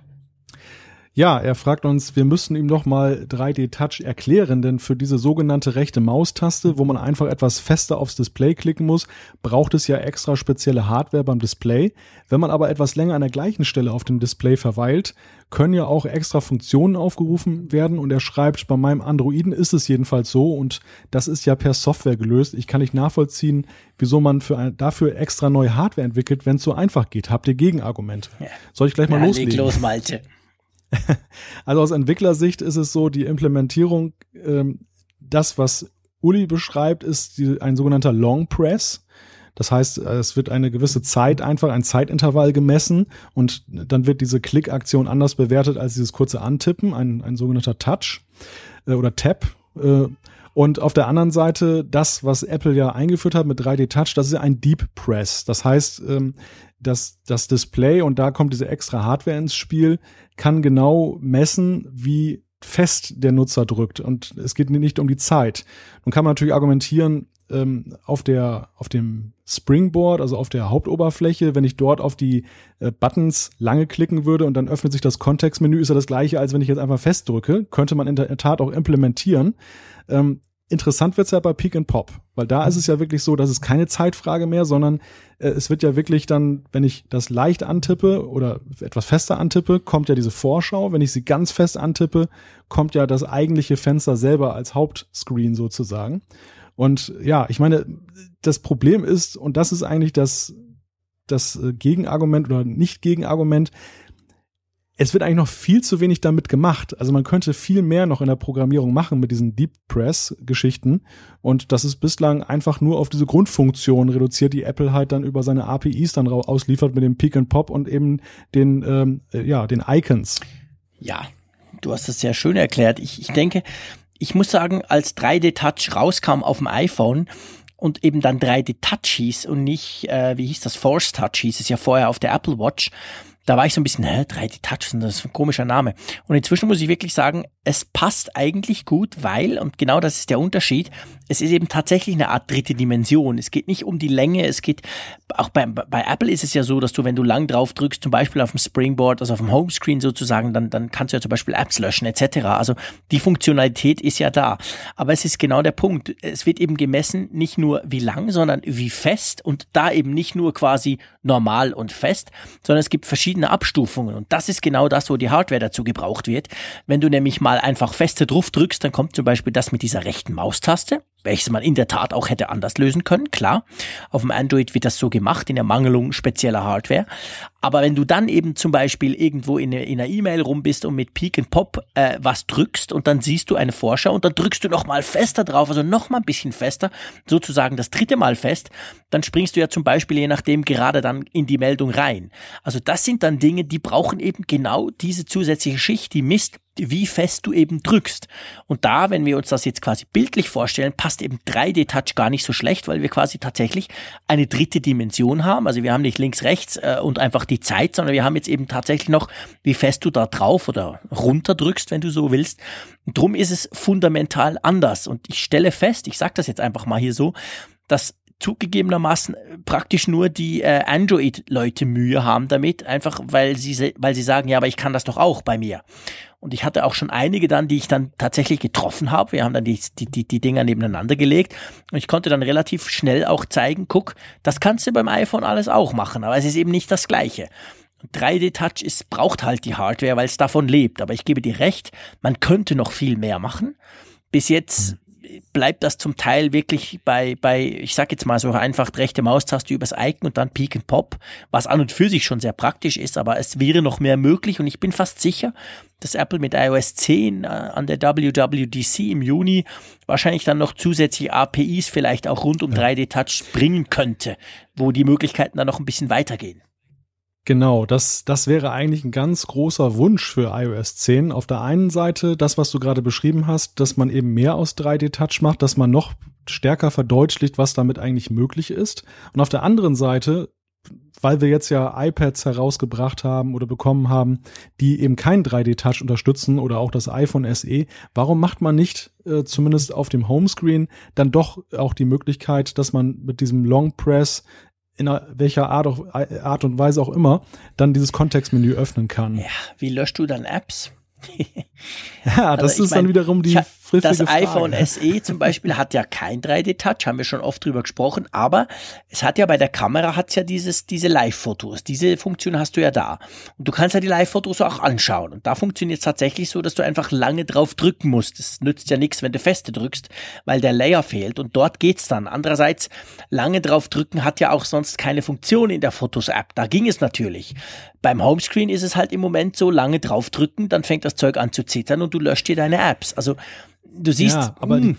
Ja, er fragt uns, wir müssen ihm noch mal 3D Touch erklären, denn für diese sogenannte rechte Maustaste, wo man einfach etwas fester aufs Display klicken muss, braucht es ja extra spezielle Hardware beim Display. Wenn man aber etwas länger an der gleichen Stelle auf dem Display verweilt, können ja auch extra Funktionen aufgerufen werden und er schreibt, bei meinem Androiden ist es jedenfalls so und das ist ja per Software gelöst. Ich kann nicht nachvollziehen, wieso man für ein, dafür extra neue Hardware entwickelt, wenn es so einfach geht. Habt ihr Gegenargumente? Soll ich gleich mal ja, loslegen? Leg los, Malte. also aus Entwicklersicht ist es so, die Implementierung, ähm, das, was Uli beschreibt, ist die, ein sogenannter Long Press. Das heißt, es wird eine gewisse Zeit einfach, ein Zeitintervall gemessen und dann wird diese Klickaktion anders bewertet als dieses kurze Antippen, ein, ein sogenannter Touch äh, oder Tap. Äh, und auf der anderen Seite, das, was Apple ja eingeführt hat mit 3D Touch, das ist ja ein Deep Press. Das heißt, ähm, dass das Display, und da kommt diese extra Hardware ins Spiel, kann genau messen, wie fest der Nutzer drückt. Und es geht nicht um die Zeit. Nun kann man natürlich argumentieren, ähm, auf der, auf dem Springboard, also auf der Hauptoberfläche, wenn ich dort auf die äh, Buttons lange klicken würde und dann öffnet sich das Kontextmenü, ist ja das gleiche, als wenn ich jetzt einfach festdrücke. Könnte man in der Tat auch implementieren. Ähm, interessant wird's ja bei Peak and Pop, weil da ist es ja wirklich so, dass es keine Zeitfrage mehr, sondern äh, es wird ja wirklich dann, wenn ich das leicht antippe oder etwas fester antippe, kommt ja diese Vorschau. Wenn ich sie ganz fest antippe, kommt ja das eigentliche Fenster selber als Hauptscreen sozusagen. Und ja, ich meine, das Problem ist, und das ist eigentlich das, das äh, Gegenargument oder nicht Gegenargument, es wird eigentlich noch viel zu wenig damit gemacht. Also man könnte viel mehr noch in der Programmierung machen mit diesen Deep Press Geschichten. Und das ist bislang einfach nur auf diese Grundfunktion reduziert, die Apple halt dann über seine APIs dann ausliefert mit dem Peak and Pop und eben den, ähm, äh, ja, den Icons. Ja, du hast es sehr schön erklärt. Ich, ich denke, ich muss sagen, als 3D Touch rauskam auf dem iPhone, und eben dann 3D Touch hieß und nicht, äh, wie hieß das, Force Touch hieß es ja vorher auf der Apple Watch, da war ich so ein bisschen, hä, 3D Touch, das ist ein komischer Name. Und inzwischen muss ich wirklich sagen, es passt eigentlich gut, weil, und genau das ist der Unterschied, es ist eben tatsächlich eine Art dritte Dimension. Es geht nicht um die Länge, es geht, auch bei, bei Apple ist es ja so, dass du, wenn du lang drauf drückst, zum Beispiel auf dem Springboard, also auf dem Homescreen sozusagen, dann, dann kannst du ja zum Beispiel Apps löschen etc. Also die Funktionalität ist ja da. Aber es ist genau der Punkt. Es wird eben gemessen, nicht nur wie lang, sondern wie fest und da eben nicht nur quasi normal und fest, sondern es gibt verschiedene Abstufungen. Und das ist genau das, wo die Hardware dazu gebraucht wird. Wenn du nämlich mal einfach feste drauf drückst, dann kommt zum Beispiel das mit dieser rechten Maustaste welches man in der Tat auch hätte anders lösen können, klar. Auf dem Android wird das so gemacht, in der Mangelung spezieller Hardware. Aber wenn du dann eben zum Beispiel irgendwo in, in einer E-Mail rum bist und mit Peak and Pop äh, was drückst und dann siehst du eine Vorschau und dann drückst du noch mal fester drauf, also noch mal ein bisschen fester, sozusagen das dritte Mal fest, dann springst du ja zum Beispiel je nachdem gerade dann in die Meldung rein. Also das sind dann Dinge, die brauchen eben genau diese zusätzliche Schicht, die misst, wie fest du eben drückst. Und da, wenn wir uns das jetzt quasi bildlich vorstellen, passt eben 3D-Touch gar nicht so schlecht, weil wir quasi tatsächlich eine dritte Dimension haben. Also wir haben nicht links, rechts äh, und einfach die Zeit, sondern wir haben jetzt eben tatsächlich noch, wie fest du da drauf oder runter drückst, wenn du so willst. Drum ist es fundamental anders. Und ich stelle fest, ich sage das jetzt einfach mal hier so, dass zugegebenermaßen praktisch nur die äh, Android-Leute Mühe haben damit, einfach weil sie, weil sie sagen, ja, aber ich kann das doch auch bei mir. Und ich hatte auch schon einige dann, die ich dann tatsächlich getroffen habe. Wir haben dann die, die, die, Dinger nebeneinander gelegt. Und ich konnte dann relativ schnell auch zeigen, guck, das kannst du beim iPhone alles auch machen, aber es ist eben nicht das Gleiche. 3D-Touch ist, braucht halt die Hardware, weil es davon lebt. Aber ich gebe dir recht, man könnte noch viel mehr machen. Bis jetzt hm bleibt das zum Teil wirklich bei, bei, ich sag jetzt mal so einfach rechte Maustaste übers Icon und dann Peak and Pop, was an und für sich schon sehr praktisch ist, aber es wäre noch mehr möglich und ich bin fast sicher, dass Apple mit iOS 10 äh, an der WWDC im Juni wahrscheinlich dann noch zusätzliche APIs vielleicht auch rund um ja. 3D Touch bringen könnte, wo die Möglichkeiten dann noch ein bisschen weitergehen. Genau, das, das wäre eigentlich ein ganz großer Wunsch für iOS 10. Auf der einen Seite das, was du gerade beschrieben hast, dass man eben mehr aus 3D-Touch macht, dass man noch stärker verdeutlicht, was damit eigentlich möglich ist. Und auf der anderen Seite, weil wir jetzt ja iPads herausgebracht haben oder bekommen haben, die eben kein 3D-Touch unterstützen oder auch das iPhone SE, warum macht man nicht äh, zumindest auf dem Homescreen dann doch auch die Möglichkeit, dass man mit diesem Long Press in welcher Art, Art und Weise auch immer, dann dieses Kontextmenü öffnen kann. Ja, wie löscht du dann Apps? ja, das also ist mein, dann wiederum die das Frage. iPhone SE zum Beispiel hat ja kein 3D-Touch, haben wir schon oft drüber gesprochen, aber es hat ja bei der Kamera hat's ja dieses, diese Live-Fotos. Diese Funktion hast du ja da. Und du kannst ja die Live-Fotos auch anschauen. Und da funktioniert es tatsächlich so, dass du einfach lange drauf drücken musst. Das nützt ja nichts, wenn du feste drückst, weil der Layer fehlt. Und dort geht's dann. Andererseits, lange drauf drücken hat ja auch sonst keine Funktion in der Fotos-App. Da ging es natürlich. Beim Homescreen ist es halt im Moment so, lange draufdrücken, dann fängt das Zeug an zu zittern und du löscht dir deine Apps. Also du siehst. Ja, aber mh. Hm.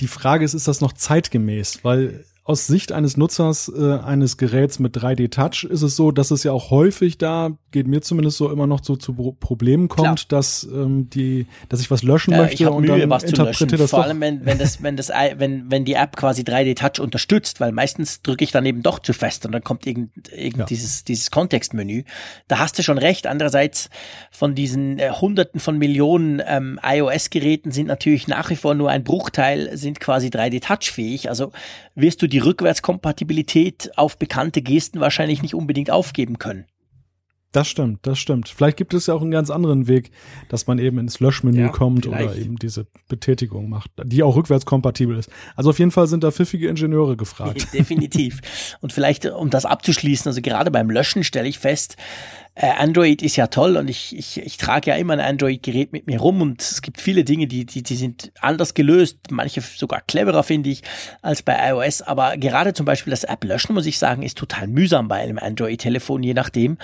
die Frage ist, ist das noch zeitgemäß? Weil aus Sicht eines Nutzers äh, eines Geräts mit 3D Touch ist es so, dass es ja auch häufig da, geht mir zumindest so immer noch so zu Problemen kommt, Klar. dass ähm, die, dass ich was löschen ja, möchte und Mühe, dann was interpretiere das Vor allem wenn, wenn das, wenn das, wenn wenn die App quasi 3D Touch unterstützt, weil meistens drücke ich dann eben doch zu fest und dann kommt irgend, irgend ja. dieses dieses Kontextmenü. Da hast du schon recht. Andererseits von diesen äh, Hunderten von Millionen ähm, iOS-Geräten sind natürlich nach wie vor nur ein Bruchteil sind quasi 3D Touch fähig. Also wirst du die Rückwärtskompatibilität auf bekannte Gesten wahrscheinlich nicht unbedingt aufgeben können. Das stimmt, das stimmt. Vielleicht gibt es ja auch einen ganz anderen Weg, dass man eben ins Löschmenü ja, kommt vielleicht. oder eben diese Betätigung macht, die auch rückwärtskompatibel ist. Also auf jeden Fall sind da pfiffige Ingenieure gefragt. Definitiv. Und vielleicht, um das abzuschließen, also gerade beim Löschen stelle ich fest, Android ist ja toll und ich, ich, ich trage ja immer ein Android-Gerät mit mir rum und es gibt viele Dinge, die, die, die sind anders gelöst, manche sogar cleverer, finde ich, als bei iOS. Aber gerade zum Beispiel das App löschen, muss ich sagen, ist total mühsam bei einem Android-Telefon, je nachdem.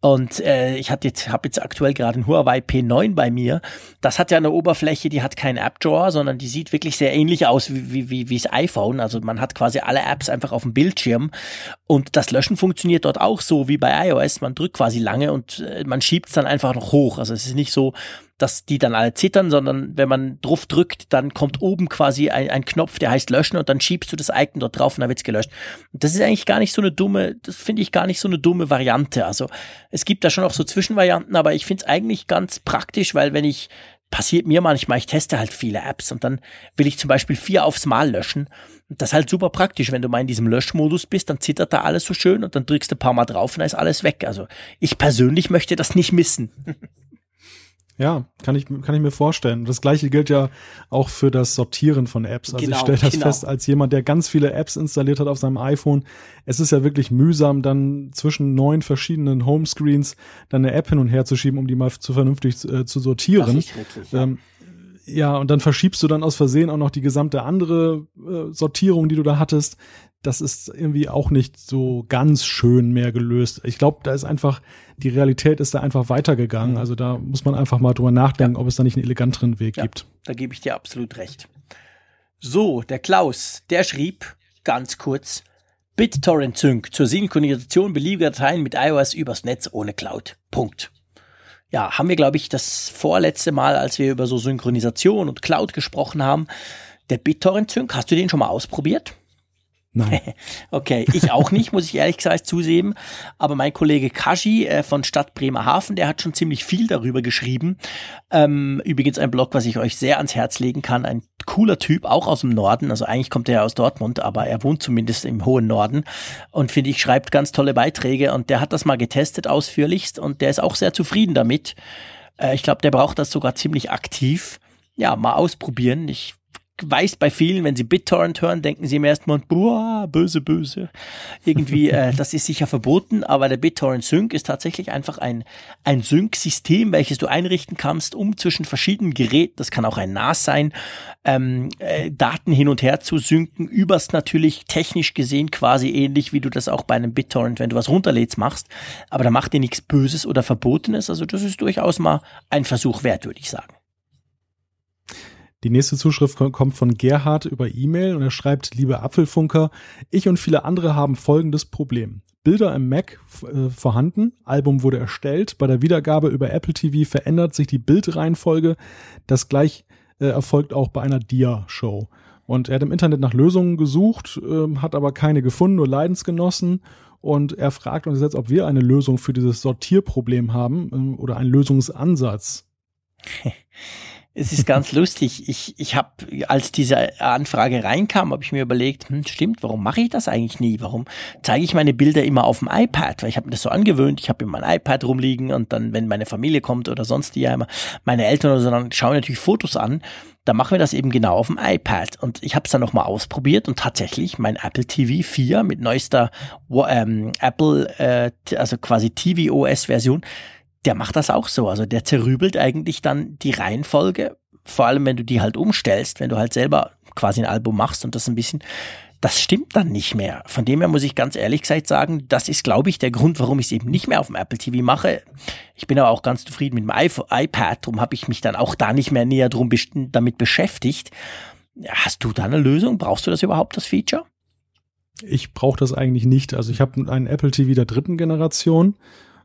Und äh, ich hatte jetzt, habe jetzt aktuell gerade ein Huawei P9 bei mir. Das hat ja eine Oberfläche, die hat keinen App Drawer, sondern die sieht wirklich sehr ähnlich aus wie wie wie wie's iPhone. Also man hat quasi alle Apps einfach auf dem Bildschirm und das Löschen funktioniert dort auch so wie bei iOS. Man drückt quasi lange und äh, man schiebt es dann einfach noch hoch. Also es ist nicht so, dass die dann alle zittern, sondern wenn man drauf drückt, dann kommt oben quasi ein, ein Knopf, der heißt löschen und dann schiebst du das Icon dort drauf und dann wird's gelöscht. Das ist eigentlich gar nicht so eine dumme, das finde ich gar nicht so eine dumme Variante. Also es gibt da schon auch so Zwischenvarianten, aber ich finde es eigentlich ganz praktisch, weil wenn ich passiert mir manchmal, ich teste halt viele Apps und dann will ich zum Beispiel vier aufs Mal löschen. Und das ist halt super praktisch, wenn du mal in diesem Löschmodus bist, dann zittert da alles so schön und dann drückst du ein paar Mal drauf und dann ist alles weg. Also ich persönlich möchte das nicht missen. Ja, kann ich, kann ich mir vorstellen. Das gleiche gilt ja auch für das Sortieren von Apps. Also genau, ich stelle das genau. fest, als jemand, der ganz viele Apps installiert hat auf seinem iPhone, es ist ja wirklich mühsam, dann zwischen neun verschiedenen Homescreens dann eine App hin und her zu schieben, um die mal zu vernünftig äh, zu sortieren. Das ist wirklich, ja. Ähm, ja, und dann verschiebst du dann aus Versehen auch noch die gesamte andere äh, Sortierung, die du da hattest das ist irgendwie auch nicht so ganz schön mehr gelöst. Ich glaube, da ist einfach, die Realität ist da einfach weitergegangen. Mhm. Also da muss man einfach mal drüber nachdenken, ja. ob es da nicht einen eleganteren Weg ja, gibt. Da gebe ich dir absolut recht. So, der Klaus, der schrieb ganz kurz, BitTorrent Sync zur Synchronisation beliebiger Dateien mit iOS übers Netz ohne Cloud. Punkt. Ja, haben wir, glaube ich, das vorletzte Mal, als wir über so Synchronisation und Cloud gesprochen haben. Der BitTorrent Sync, hast du den schon mal ausprobiert? Nein. okay, ich auch nicht, muss ich ehrlich gesagt zusehen. Aber mein Kollege Kashi äh, von Stadt Bremerhaven, der hat schon ziemlich viel darüber geschrieben. Ähm, übrigens ein Blog, was ich euch sehr ans Herz legen kann. Ein cooler Typ, auch aus dem Norden. Also eigentlich kommt er ja aus Dortmund, aber er wohnt zumindest im hohen Norden. Und finde ich, schreibt ganz tolle Beiträge. Und der hat das mal getestet ausführlichst und der ist auch sehr zufrieden damit. Äh, ich glaube, der braucht das sogar ziemlich aktiv. Ja, mal ausprobieren. Ich weiß bei vielen, wenn sie BitTorrent hören, denken sie im ersten Mal, boah, böse, böse. Irgendwie, äh, das ist sicher verboten, aber der BitTorrent Sync ist tatsächlich einfach ein, ein Sync-System, welches du einrichten kannst, um zwischen verschiedenen Geräten, das kann auch ein NAS sein, ähm, äh, Daten hin und her zu synken, übers natürlich technisch gesehen quasi ähnlich, wie du das auch bei einem BitTorrent, wenn du was runterlädst, machst. Aber da macht dir nichts Böses oder Verbotenes. Also das ist durchaus mal ein Versuch wert, würde ich sagen. Die nächste Zuschrift kommt von Gerhard über E-Mail und er schreibt, liebe Apfelfunker, ich und viele andere haben folgendes Problem. Bilder im Mac äh, vorhanden, Album wurde erstellt, bei der Wiedergabe über Apple TV verändert sich die Bildreihenfolge, das gleich äh, erfolgt auch bei einer Dia-Show. Und er hat im Internet nach Lösungen gesucht, äh, hat aber keine gefunden, nur Leidensgenossen. Und er fragt uns jetzt, ob wir eine Lösung für dieses Sortierproblem haben ähm, oder einen Lösungsansatz. es ist ganz lustig. Ich, ich habe, als diese Anfrage reinkam, habe ich mir überlegt, hm, stimmt, warum mache ich das eigentlich nie? Warum zeige ich meine Bilder immer auf dem iPad? Weil ich habe mir das so angewöhnt, ich habe immer mein iPad rumliegen und dann, wenn meine Familie kommt oder sonst die ja immer, meine Eltern oder so, dann schauen natürlich Fotos an. Da machen wir das eben genau auf dem iPad. Und ich habe es dann nochmal ausprobiert und tatsächlich mein Apple TV 4 mit neuester ähm, Apple, äh, also quasi TV OS Version, der macht das auch so. Also der zerrübelt eigentlich dann die Reihenfolge, vor allem wenn du die halt umstellst, wenn du halt selber quasi ein Album machst und das ein bisschen, das stimmt dann nicht mehr. Von dem her muss ich ganz ehrlich gesagt sagen, das ist, glaube ich, der Grund, warum ich es eben nicht mehr auf dem Apple TV mache. Ich bin aber auch ganz zufrieden mit dem iPad, darum habe ich mich dann auch da nicht mehr näher drum damit beschäftigt. Hast du da eine Lösung? Brauchst du das überhaupt, das Feature? Ich brauche das eigentlich nicht. Also ich habe einen Apple TV der dritten Generation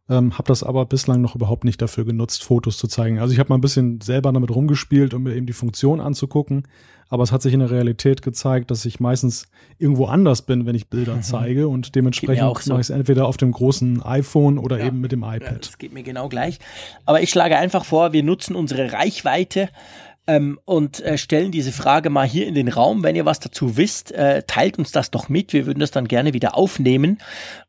ähm, habe das aber bislang noch überhaupt nicht dafür genutzt, Fotos zu zeigen. Also ich habe mal ein bisschen selber damit rumgespielt, um mir eben die Funktion anzugucken, aber es hat sich in der Realität gezeigt, dass ich meistens irgendwo anders bin, wenn ich Bilder mhm. zeige und dementsprechend so. mache ich es entweder auf dem großen iPhone oder ja. eben mit dem iPad. Ja, das geht mir genau gleich. Aber ich schlage einfach vor, wir nutzen unsere Reichweite ähm, und äh, stellen diese Frage mal hier in den Raum. Wenn ihr was dazu wisst, äh, teilt uns das doch mit. Wir würden das dann gerne wieder aufnehmen.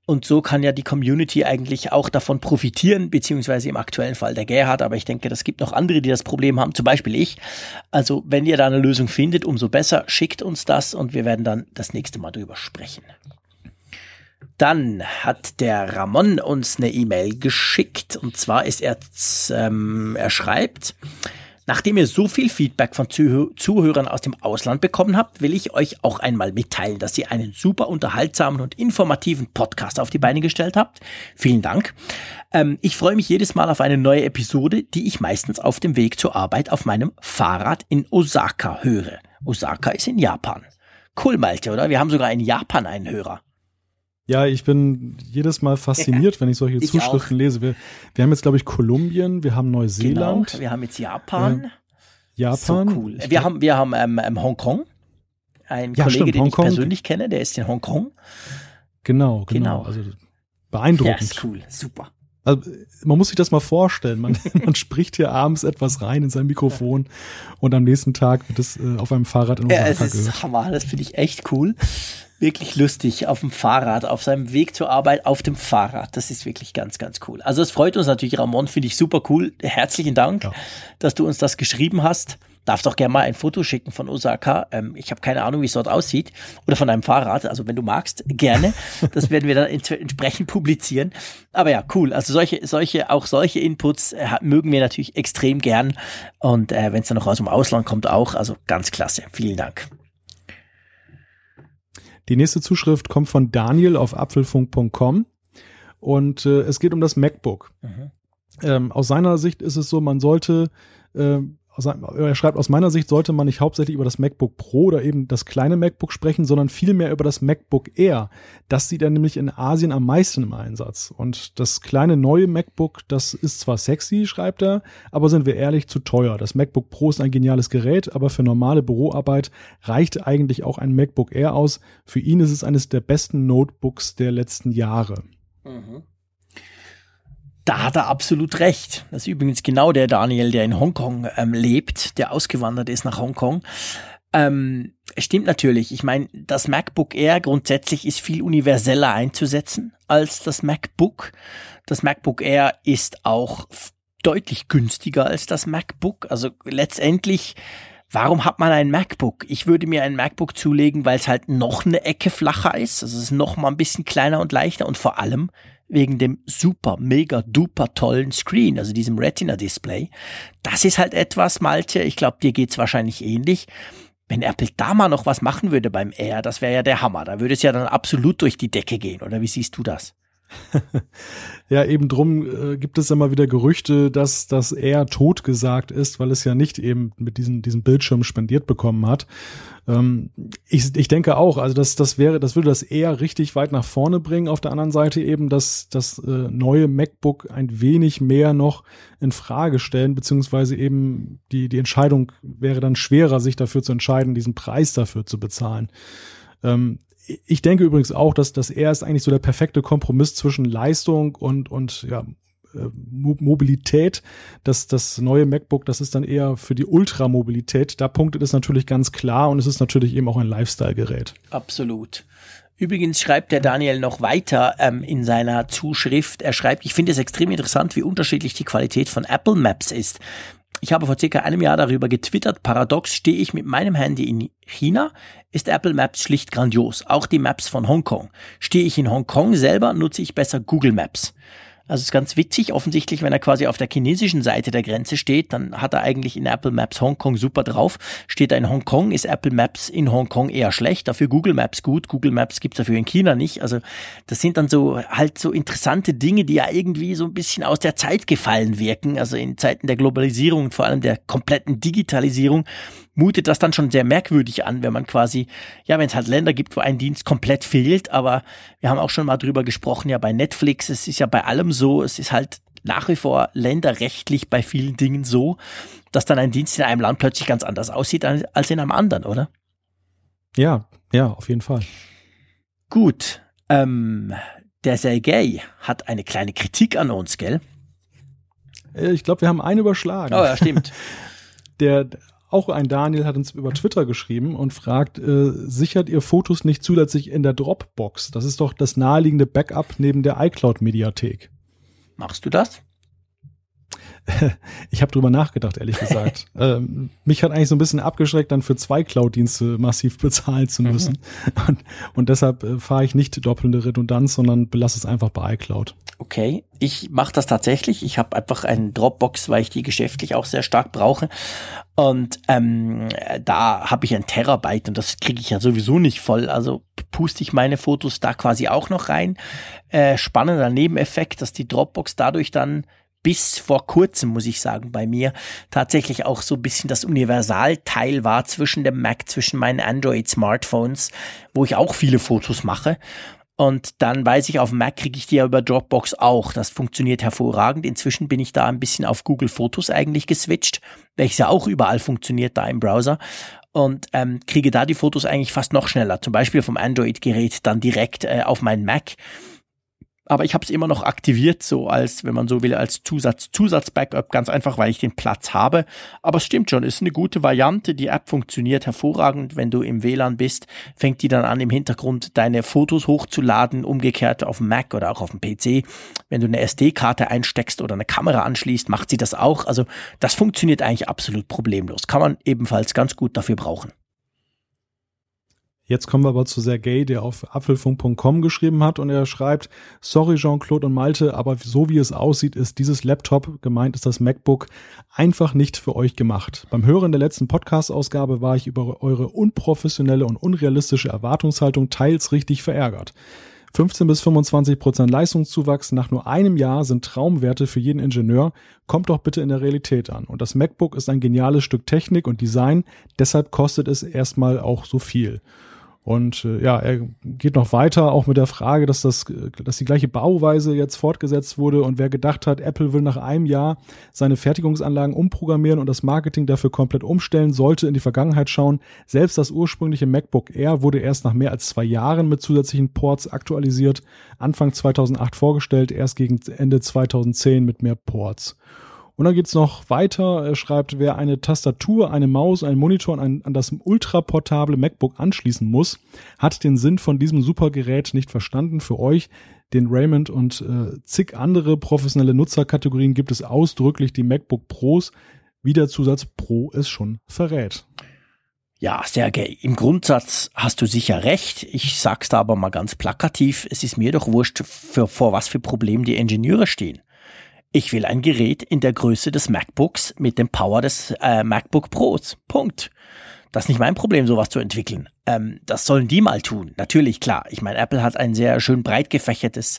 Und so kann ja die Community eigentlich auch davon profitieren, beziehungsweise im aktuellen Fall der Gerhard. Aber ich denke, das gibt noch andere, die das Problem haben, zum Beispiel ich. Also wenn ihr da eine Lösung findet, umso besser, schickt uns das und wir werden dann das nächste Mal drüber sprechen. Dann hat der Ramon uns eine E-Mail geschickt und zwar ist er, ähm, er schreibt, Nachdem ihr so viel Feedback von Zuh Zuhörern aus dem Ausland bekommen habt, will ich euch auch einmal mitteilen, dass ihr einen super unterhaltsamen und informativen Podcast auf die Beine gestellt habt. Vielen Dank. Ähm, ich freue mich jedes Mal auf eine neue Episode, die ich meistens auf dem Weg zur Arbeit auf meinem Fahrrad in Osaka höre. Osaka ist in Japan. Cool, Malte, oder? Wir haben sogar in Japan einen Hörer. Ja, ich bin jedes Mal fasziniert, ja, wenn ich solche ich Zuschriften auch. lese. Wir, wir haben jetzt, glaube ich, Kolumbien, wir haben Neuseeland. Genau, wir haben jetzt Japan. Äh, Japan. So cool. Wir haben, wir haben ähm, ähm, Hongkong. Ein ja, Kollege, stimmt, den Hongkong. ich persönlich kenne, der ist in Hongkong. Genau, genau. genau. Also beeindruckend. Ja, ist cool, super. Also, man muss sich das mal vorstellen. Man, man spricht hier abends etwas rein in sein Mikrofon und am nächsten Tag wird es äh, auf einem Fahrrad in Osaka ja, es ist gehört. Hammer, das finde ich echt cool wirklich lustig auf dem Fahrrad, auf seinem Weg zur Arbeit auf dem Fahrrad. Das ist wirklich ganz, ganz cool. Also es freut uns natürlich, Ramon, finde ich super cool. Herzlichen Dank, ja. dass du uns das geschrieben hast. Darf doch gerne mal ein Foto schicken von Osaka. Ähm, ich habe keine Ahnung, wie es dort aussieht. Oder von einem Fahrrad. Also wenn du magst, gerne. Das werden wir dann entsprechend publizieren. Aber ja, cool. Also solche, solche, auch solche Inputs äh, mögen wir natürlich extrem gern. Und äh, wenn es dann noch aus dem Ausland kommt, auch. Also ganz klasse. Vielen Dank. Die nächste Zuschrift kommt von Daniel auf apfelfunk.com und äh, es geht um das MacBook. Mhm. Ähm, aus seiner Sicht ist es so, man sollte äh, er schreibt, aus meiner Sicht sollte man nicht hauptsächlich über das MacBook Pro oder eben das kleine MacBook sprechen, sondern vielmehr über das MacBook Air. Das sieht er nämlich in Asien am meisten im Einsatz. Und das kleine neue MacBook, das ist zwar sexy, schreibt er, aber sind wir ehrlich, zu teuer. Das MacBook Pro ist ein geniales Gerät, aber für normale Büroarbeit reicht eigentlich auch ein MacBook Air aus. Für ihn ist es eines der besten Notebooks der letzten Jahre. Mhm. Da hat er absolut recht. Das ist übrigens genau der Daniel, der in Hongkong ähm, lebt, der ausgewandert ist nach Hongkong. Ähm, stimmt natürlich. Ich meine, das MacBook Air grundsätzlich ist viel universeller einzusetzen als das MacBook. Das MacBook Air ist auch deutlich günstiger als das MacBook. Also letztendlich Warum hat man ein MacBook? Ich würde mir ein MacBook zulegen, weil es halt noch eine Ecke flacher ist. Also es ist noch mal ein bisschen kleiner und leichter und vor allem wegen dem super, mega, duper tollen Screen, also diesem Retina-Display. Das ist halt etwas, Malte, ich glaube, dir geht's wahrscheinlich ähnlich. Wenn Apple da mal noch was machen würde beim Air, das wäre ja der Hammer. Da würde es ja dann absolut durch die Decke gehen, oder wie siehst du das? ja, eben drum äh, gibt es immer wieder Gerüchte, dass das eher totgesagt ist, weil es ja nicht eben mit diesem, diesem Bildschirm spendiert bekommen hat. Ähm, ich, ich denke auch, also das, das wäre, das würde das eher richtig weit nach vorne bringen. Auf der anderen Seite eben, dass das äh, neue MacBook ein wenig mehr noch in Frage stellen, beziehungsweise eben die, die Entscheidung wäre dann schwerer, sich dafür zu entscheiden, diesen Preis dafür zu bezahlen. Ich denke übrigens auch, dass das er ist eigentlich so der perfekte Kompromiss zwischen Leistung und, und ja, äh, Mobilität. Das, das neue MacBook, das ist dann eher für die Ultramobilität. Da punktet es natürlich ganz klar und es ist natürlich eben auch ein Lifestyle-Gerät. Absolut. Übrigens schreibt der Daniel noch weiter ähm, in seiner Zuschrift. Er schreibt, ich finde es extrem interessant, wie unterschiedlich die Qualität von Apple Maps ist. Ich habe vor circa einem Jahr darüber getwittert. Paradox stehe ich mit meinem Handy in China, ist Apple Maps schlicht grandios. Auch die Maps von Hongkong. Stehe ich in Hongkong selber, nutze ich besser Google Maps. Also es ist ganz witzig, offensichtlich, wenn er quasi auf der chinesischen Seite der Grenze steht, dann hat er eigentlich in Apple Maps Hongkong super drauf. Steht er in Hongkong, ist Apple Maps in Hongkong eher schlecht, dafür Google Maps gut. Google Maps gibt's dafür in China nicht. Also das sind dann so halt so interessante Dinge, die ja irgendwie so ein bisschen aus der Zeit gefallen wirken. Also in Zeiten der Globalisierung und vor allem der kompletten Digitalisierung mutet das dann schon sehr merkwürdig an, wenn man quasi, ja, wenn es halt Länder gibt, wo ein Dienst komplett fehlt, aber wir haben auch schon mal drüber gesprochen, ja, bei Netflix, es ist ja bei allem so, es ist halt nach wie vor länderrechtlich bei vielen Dingen so, dass dann ein Dienst in einem Land plötzlich ganz anders aussieht als in einem anderen, oder? Ja, ja, auf jeden Fall. Gut, ähm, der Sergei hat eine kleine Kritik an uns, gell? Äh, ich glaube, wir haben einen überschlagen. Oh ja, stimmt. Der auch ein Daniel hat uns über Twitter geschrieben und fragt, äh, sichert ihr Fotos nicht zusätzlich in der Dropbox? Das ist doch das naheliegende Backup neben der iCloud-Mediathek. Machst du das? ich habe drüber nachgedacht, ehrlich gesagt. ähm, mich hat eigentlich so ein bisschen abgeschreckt, dann für zwei Cloud-Dienste massiv bezahlen zu müssen. Mhm. Und, und, deshalb äh, fahre ich nicht doppelte Redundanz, sondern belasse es einfach bei iCloud. Okay, ich mache das tatsächlich. Ich habe einfach einen Dropbox, weil ich die geschäftlich auch sehr stark brauche. Und ähm, da habe ich ein Terabyte und das kriege ich ja sowieso nicht voll. Also puste ich meine Fotos da quasi auch noch rein. Äh, spannender Nebeneffekt, dass die Dropbox dadurch dann bis vor kurzem, muss ich sagen, bei mir tatsächlich auch so ein bisschen das Universalteil war zwischen dem Mac, zwischen meinen Android-Smartphones, wo ich auch viele Fotos mache. Und dann weiß ich, auf dem Mac kriege ich die ja über Dropbox auch. Das funktioniert hervorragend. Inzwischen bin ich da ein bisschen auf Google Fotos eigentlich geswitcht, welches ja auch überall funktioniert da im Browser. Und ähm, kriege da die Fotos eigentlich fast noch schneller. Zum Beispiel vom Android-Gerät dann direkt äh, auf meinen Mac aber ich habe es immer noch aktiviert, so als, wenn man so will, als Zusatz, Zusatz-Backup, ganz einfach, weil ich den Platz habe. Aber es stimmt schon, ist eine gute Variante. Die App funktioniert hervorragend. Wenn du im WLAN bist, fängt die dann an, im Hintergrund deine Fotos hochzuladen, umgekehrt auf dem Mac oder auch auf dem PC. Wenn du eine SD-Karte einsteckst oder eine Kamera anschließt, macht sie das auch. Also das funktioniert eigentlich absolut problemlos. Kann man ebenfalls ganz gut dafür brauchen. Jetzt kommen wir aber zu Sergei, der auf apfelfunk.com geschrieben hat und er schreibt, sorry Jean-Claude und Malte, aber so wie es aussieht, ist dieses Laptop, gemeint ist das MacBook, einfach nicht für euch gemacht. Beim Hören der letzten Podcast-Ausgabe war ich über eure unprofessionelle und unrealistische Erwartungshaltung teils richtig verärgert. 15 bis 25 Prozent Leistungszuwachs nach nur einem Jahr sind Traumwerte für jeden Ingenieur. Kommt doch bitte in der Realität an. Und das MacBook ist ein geniales Stück Technik und Design, deshalb kostet es erstmal auch so viel. Und äh, ja, er geht noch weiter, auch mit der Frage, dass das, dass die gleiche Bauweise jetzt fortgesetzt wurde und wer gedacht hat, Apple will nach einem Jahr seine Fertigungsanlagen umprogrammieren und das Marketing dafür komplett umstellen, sollte in die Vergangenheit schauen. Selbst das ursprüngliche MacBook Air wurde erst nach mehr als zwei Jahren mit zusätzlichen Ports aktualisiert, Anfang 2008 vorgestellt, erst gegen Ende 2010 mit mehr Ports. Und dann geht's noch weiter. Er schreibt, wer eine Tastatur, eine Maus, einen Monitor an, an das ultraportable MacBook anschließen muss, hat den Sinn von diesem Supergerät nicht verstanden. Für euch, den Raymond und äh, zig andere professionelle Nutzerkategorien gibt es ausdrücklich die MacBook Pros, wie der Zusatz Pro es schon verrät. Ja, Sergej, im Grundsatz hast du sicher recht. Ich sag's da aber mal ganz plakativ. Es ist mir doch wurscht, für, vor was für Problemen die Ingenieure stehen. Ich will ein Gerät in der Größe des MacBooks mit dem Power des äh, MacBook Pros. Punkt. Das ist nicht mein Problem, sowas zu entwickeln. Ähm, das sollen die mal tun. Natürlich, klar. Ich meine, Apple hat ein sehr schön breit gefächertes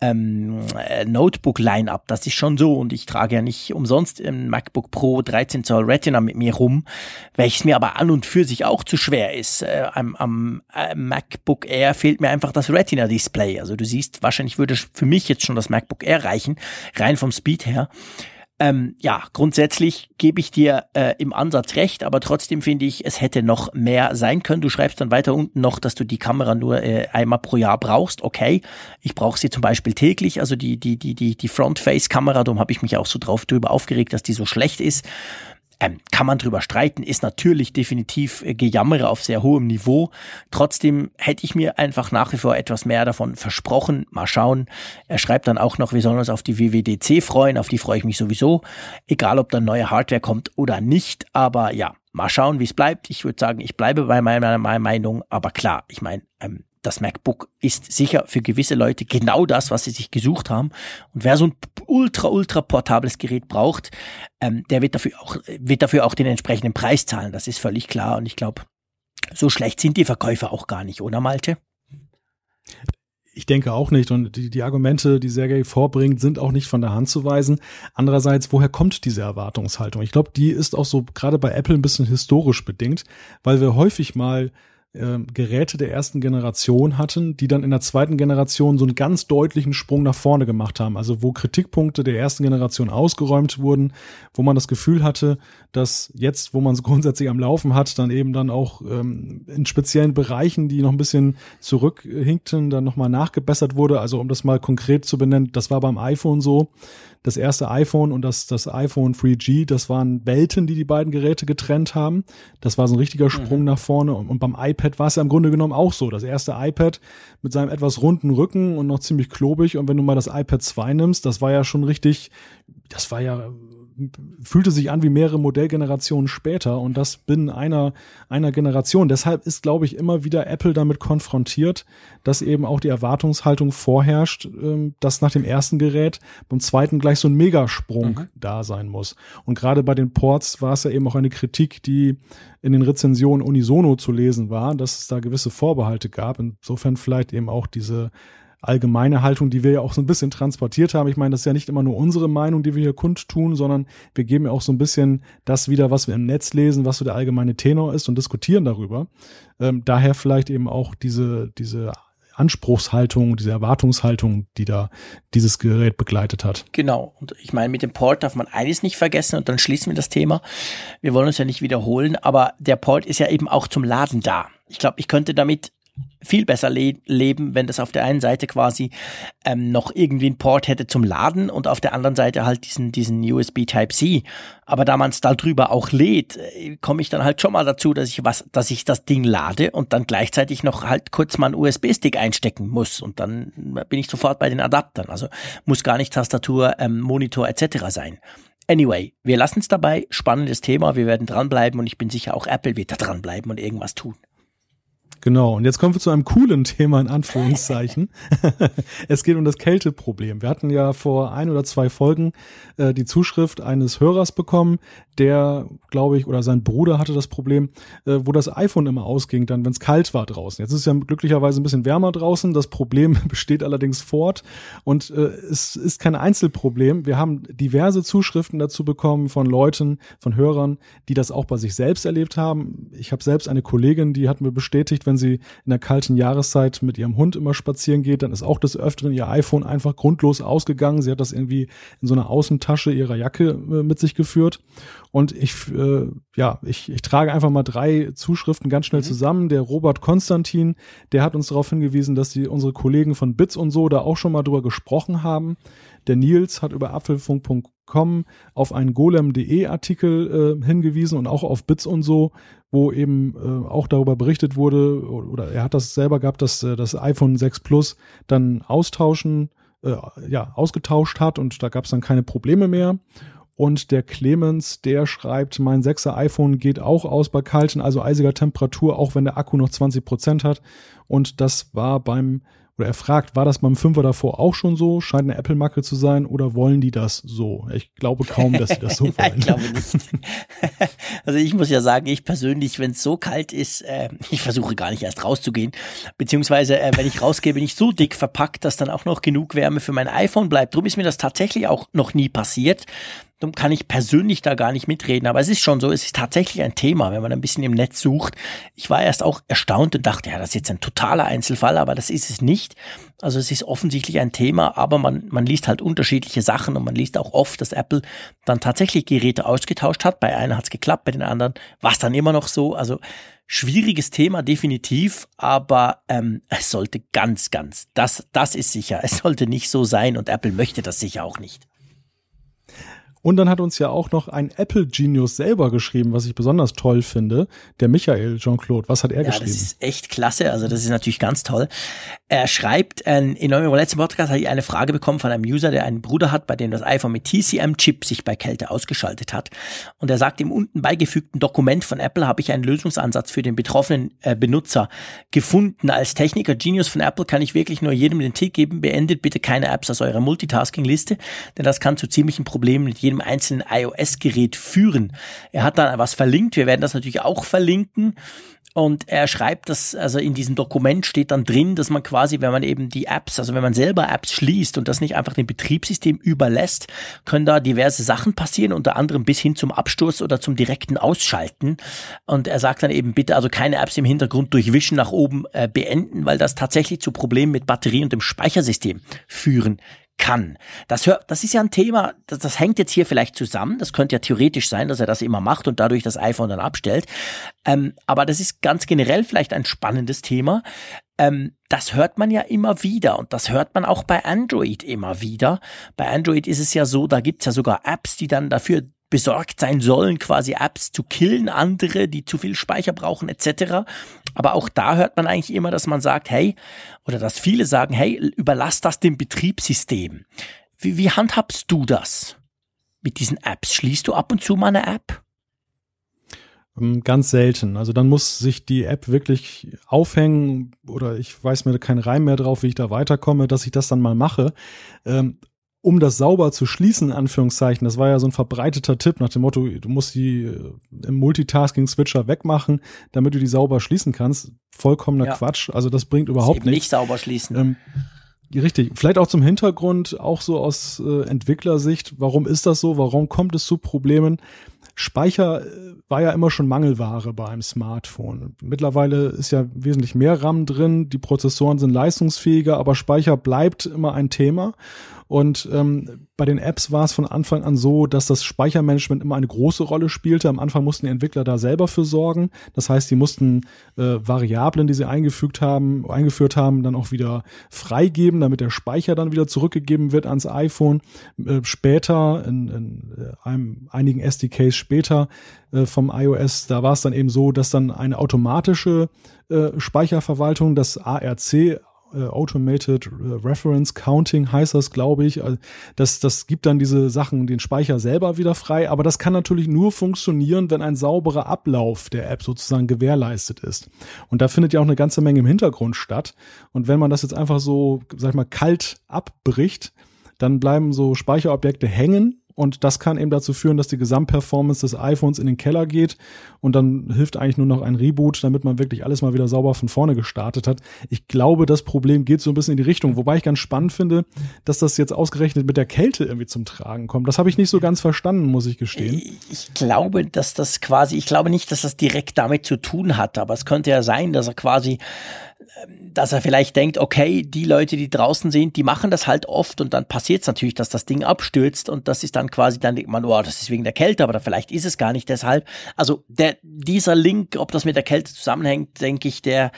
ähm, äh, Notebook-Line-Up. Das ist schon so. Und ich trage ja nicht umsonst im MacBook Pro 13 Zoll Retina mit mir rum, welches mir aber an und für sich auch zu schwer ist. Äh, am, am äh, MacBook Air fehlt mir einfach das Retina-Display. Also du siehst, wahrscheinlich würde für mich jetzt schon das MacBook Air reichen, rein vom Speed her. Ähm, ja, grundsätzlich gebe ich dir äh, im Ansatz recht, aber trotzdem finde ich, es hätte noch mehr sein können. Du schreibst dann weiter unten noch, dass du die Kamera nur äh, einmal pro Jahr brauchst. Okay, ich brauche sie zum Beispiel täglich, also die die die die die Front-Face-Kamera. Darum habe ich mich auch so drauf drüber aufgeregt, dass die so schlecht ist. Ähm, kann man drüber streiten, ist natürlich definitiv äh, Gejammere auf sehr hohem Niveau. Trotzdem hätte ich mir einfach nach wie vor etwas mehr davon versprochen. Mal schauen. Er schreibt dann auch noch, wir sollen uns auf die WWDC freuen. Auf die freue ich mich sowieso. Egal, ob dann neue Hardware kommt oder nicht. Aber ja, mal schauen, wie es bleibt. Ich würde sagen, ich bleibe bei meiner, meiner Meinung. Aber klar, ich meine, ähm, das MacBook ist sicher für gewisse Leute genau das, was sie sich gesucht haben. Und wer so ein ultra, ultra portables Gerät braucht, ähm, der wird dafür auch, wird dafür auch den entsprechenden Preis zahlen. Das ist völlig klar. Und ich glaube, so schlecht sind die Verkäufer auch gar nicht, oder Malte? Ich denke auch nicht. Und die, die Argumente, die Sergei vorbringt, sind auch nicht von der Hand zu weisen. Andererseits, woher kommt diese Erwartungshaltung? Ich glaube, die ist auch so gerade bei Apple ein bisschen historisch bedingt, weil wir häufig mal äh, Geräte der ersten Generation hatten, die dann in der zweiten Generation so einen ganz deutlichen Sprung nach vorne gemacht haben. Also wo Kritikpunkte der ersten Generation ausgeräumt wurden, wo man das Gefühl hatte, dass jetzt, wo man es grundsätzlich am Laufen hat, dann eben dann auch ähm, in speziellen Bereichen, die noch ein bisschen zurückhinkten, dann nochmal nachgebessert wurde. Also um das mal konkret zu benennen, das war beim iPhone so das erste iPhone und das, das iPhone 3G, das waren Welten, die die beiden Geräte getrennt haben. Das war so ein richtiger mhm. Sprung mhm. nach vorne. Und, und beim iPad war es ja im Grunde genommen auch so. Das erste iPad mit seinem etwas runden Rücken und noch ziemlich klobig. Und wenn du mal das iPad 2 nimmst, das war ja schon richtig, das war ja fühlte sich an wie mehrere Modellgenerationen später und das binnen einer, einer Generation. Deshalb ist, glaube ich, immer wieder Apple damit konfrontiert, dass eben auch die Erwartungshaltung vorherrscht, ähm, dass nach dem ersten Gerät beim zweiten gleich so ein Megasprung mhm. da sein muss. Und gerade bei den Ports war es ja eben auch eine Kritik, die in den Rezensionen unisono zu lesen war, dass es da gewisse Vorbehalte gab. Insofern vielleicht eben auch diese allgemeine Haltung, die wir ja auch so ein bisschen transportiert haben. Ich meine, das ist ja nicht immer nur unsere Meinung, die wir hier kundtun, sondern wir geben ja auch so ein bisschen das wieder, was wir im Netz lesen, was so der allgemeine Tenor ist und diskutieren darüber. Ähm, daher vielleicht eben auch diese, diese Anspruchshaltung, diese Erwartungshaltung, die da dieses Gerät begleitet hat. Genau. Und ich meine, mit dem Port darf man eines nicht vergessen und dann schließen wir das Thema. Wir wollen uns ja nicht wiederholen, aber der Port ist ja eben auch zum Laden da. Ich glaube, ich könnte damit viel besser le leben, wenn das auf der einen Seite quasi ähm, noch irgendwie ein Port hätte zum Laden und auf der anderen Seite halt diesen, diesen USB Type-C. Aber da man es da drüber auch lädt, äh, komme ich dann halt schon mal dazu, dass ich was, dass ich das Ding lade und dann gleichzeitig noch halt kurz mal einen USB-Stick einstecken muss und dann bin ich sofort bei den Adaptern. Also muss gar nicht Tastatur, ähm, Monitor etc. sein. Anyway, wir lassen es dabei. Spannendes Thema. Wir werden dranbleiben und ich bin sicher auch Apple wird da dranbleiben und irgendwas tun. Genau, und jetzt kommen wir zu einem coolen Thema in Anführungszeichen. es geht um das Kälteproblem. Wir hatten ja vor ein oder zwei Folgen äh, die Zuschrift eines Hörers bekommen, der, glaube ich, oder sein Bruder hatte das Problem, äh, wo das iPhone immer ausging, dann, wenn es kalt war draußen. Jetzt ist es ja glücklicherweise ein bisschen wärmer draußen. Das Problem besteht allerdings fort und äh, es ist kein Einzelproblem. Wir haben diverse Zuschriften dazu bekommen von Leuten, von Hörern, die das auch bei sich selbst erlebt haben. Ich habe selbst eine Kollegin, die hat mir bestätigt, wenn sie in der kalten Jahreszeit mit ihrem Hund immer spazieren geht, dann ist auch des Öfteren ihr iPhone einfach grundlos ausgegangen. Sie hat das irgendwie in so einer Außentasche ihrer Jacke äh, mit sich geführt. Und ich, äh, ja, ich, ich trage einfach mal drei Zuschriften ganz schnell mhm. zusammen. Der Robert Konstantin, der hat uns darauf hingewiesen, dass die unsere Kollegen von Bits und so da auch schon mal drüber gesprochen haben. Der Nils hat über apfelfunk.com auf einen golem.de Artikel äh, hingewiesen und auch auf Bits und so, wo eben äh, auch darüber berichtet wurde, oder er hat das selber gehabt, dass äh, das iPhone 6 Plus dann austauschen, äh, ja, ausgetauscht hat und da gab es dann keine Probleme mehr. Und der Clemens, der schreibt, mein 6er iPhone geht auch aus bei kalten, also eisiger Temperatur, auch wenn der Akku noch 20 Prozent hat. Und das war beim oder er fragt, war das beim Fünfer davor auch schon so? Scheint eine Apple-Macke zu sein oder wollen die das so? Ich glaube kaum, dass sie das so wollen. Nein, ich glaube nicht. also ich muss ja sagen, ich persönlich, wenn es so kalt ist, äh, ich versuche gar nicht erst rauszugehen. Beziehungsweise, äh, wenn ich rausgehe, bin ich so dick verpackt, dass dann auch noch genug Wärme für mein iPhone bleibt. Drum ist mir das tatsächlich auch noch nie passiert. Kann ich persönlich da gar nicht mitreden. Aber es ist schon so, es ist tatsächlich ein Thema, wenn man ein bisschen im Netz sucht. Ich war erst auch erstaunt und dachte, ja, das ist jetzt ein totaler Einzelfall, aber das ist es nicht. Also es ist offensichtlich ein Thema, aber man, man liest halt unterschiedliche Sachen und man liest auch oft, dass Apple dann tatsächlich Geräte ausgetauscht hat. Bei einer hat es geklappt, bei den anderen war es dann immer noch so. Also schwieriges Thema, definitiv, aber ähm, es sollte ganz, ganz, das, das ist sicher, es sollte nicht so sein und Apple möchte das sicher auch nicht. Und dann hat uns ja auch noch ein Apple Genius selber geschrieben, was ich besonders toll finde. Der Michael Jean-Claude. Was hat er ja, geschrieben? Das ist echt klasse. Also das ist natürlich ganz toll. Er schreibt, äh, in eurem letzten Podcast habe ich eine Frage bekommen von einem User, der einen Bruder hat, bei dem das iPhone mit TCM-Chip sich bei Kälte ausgeschaltet hat. Und er sagt, im unten beigefügten Dokument von Apple habe ich einen Lösungsansatz für den betroffenen äh, Benutzer gefunden. Als Techniker Genius von Apple kann ich wirklich nur jedem den Tipp geben, beendet bitte keine Apps aus eurer Multitasking-Liste, denn das kann zu ziemlichen Problemen mit jedem einzelnen iOS-Gerät führen. Er hat dann was verlinkt. Wir werden das natürlich auch verlinken. Und er schreibt, dass, also in diesem Dokument steht dann drin, dass man quasi, wenn man eben die Apps, also wenn man selber Apps schließt und das nicht einfach dem Betriebssystem überlässt, können da diverse Sachen passieren, unter anderem bis hin zum Absturz oder zum direkten Ausschalten. Und er sagt dann eben bitte also keine Apps im Hintergrund durch Wischen nach oben äh, beenden, weil das tatsächlich zu Problemen mit Batterie und dem Speichersystem führen kann. Das, hör, das ist ja ein Thema, das, das hängt jetzt hier vielleicht zusammen. Das könnte ja theoretisch sein, dass er das immer macht und dadurch das iPhone dann abstellt. Ähm, aber das ist ganz generell vielleicht ein spannendes Thema. Ähm, das hört man ja immer wieder und das hört man auch bei Android immer wieder. Bei Android ist es ja so, da gibt's ja sogar Apps, die dann dafür besorgt sein sollen, quasi Apps zu killen, andere, die zu viel Speicher brauchen, etc. Aber auch da hört man eigentlich immer, dass man sagt, hey, oder dass viele sagen, hey, überlass das dem Betriebssystem. Wie, wie handhabst du das mit diesen Apps? Schließt du ab und zu mal eine App? Ähm, ganz selten. Also dann muss sich die App wirklich aufhängen oder ich weiß mir keinen Reim mehr drauf, wie ich da weiterkomme, dass ich das dann mal mache. Ähm, um das sauber zu schließen, in Anführungszeichen, das war ja so ein verbreiteter Tipp nach dem Motto, du musst die äh, im Multitasking-Switcher wegmachen, damit du die sauber schließen kannst. Vollkommener ja. Quatsch. Also das bringt überhaupt nichts. Nicht sauber schließen. Ähm, Richtig, vielleicht auch zum Hintergrund, auch so aus äh, Entwicklersicht, warum ist das so, warum kommt es zu Problemen? Speicher äh, war ja immer schon Mangelware bei einem Smartphone. Mittlerweile ist ja wesentlich mehr RAM drin, die Prozessoren sind leistungsfähiger, aber Speicher bleibt immer ein Thema. Und ähm, bei den Apps war es von Anfang an so, dass das Speichermanagement immer eine große Rolle spielte. Am Anfang mussten die Entwickler da selber für sorgen. Das heißt, die mussten äh, Variablen, die sie eingefügt haben, eingeführt haben, dann auch wieder freigeben, damit der Speicher dann wieder zurückgegeben wird ans iPhone. Äh, später, in, in äh, einem, einigen SDKs später äh, vom iOS, da war es dann eben so, dass dann eine automatische äh, Speicherverwaltung, das ARC, Automated Reference Counting heißt das, glaube ich. Also das, das gibt dann diese Sachen, den Speicher selber wieder frei. Aber das kann natürlich nur funktionieren, wenn ein sauberer Ablauf der App sozusagen gewährleistet ist. Und da findet ja auch eine ganze Menge im Hintergrund statt. Und wenn man das jetzt einfach so, sag ich mal, kalt abbricht, dann bleiben so Speicherobjekte hängen und das kann eben dazu führen, dass die Gesamtperformance des iPhones in den Keller geht. Und dann hilft eigentlich nur noch ein Reboot, damit man wirklich alles mal wieder sauber von vorne gestartet hat. Ich glaube, das Problem geht so ein bisschen in die Richtung. Wobei ich ganz spannend finde, dass das jetzt ausgerechnet mit der Kälte irgendwie zum Tragen kommt. Das habe ich nicht so ganz verstanden, muss ich gestehen. Ich glaube, dass das quasi, ich glaube nicht, dass das direkt damit zu tun hat. Aber es könnte ja sein, dass er quasi dass er vielleicht denkt, okay, die Leute, die draußen sind, die machen das halt oft und dann passiert es natürlich, dass das Ding abstürzt und das ist dann quasi, dann denkt man, oh, das ist wegen der Kälte, aber vielleicht ist es gar nicht deshalb. Also der, dieser Link, ob das mit der Kälte zusammenhängt, denke ich, der,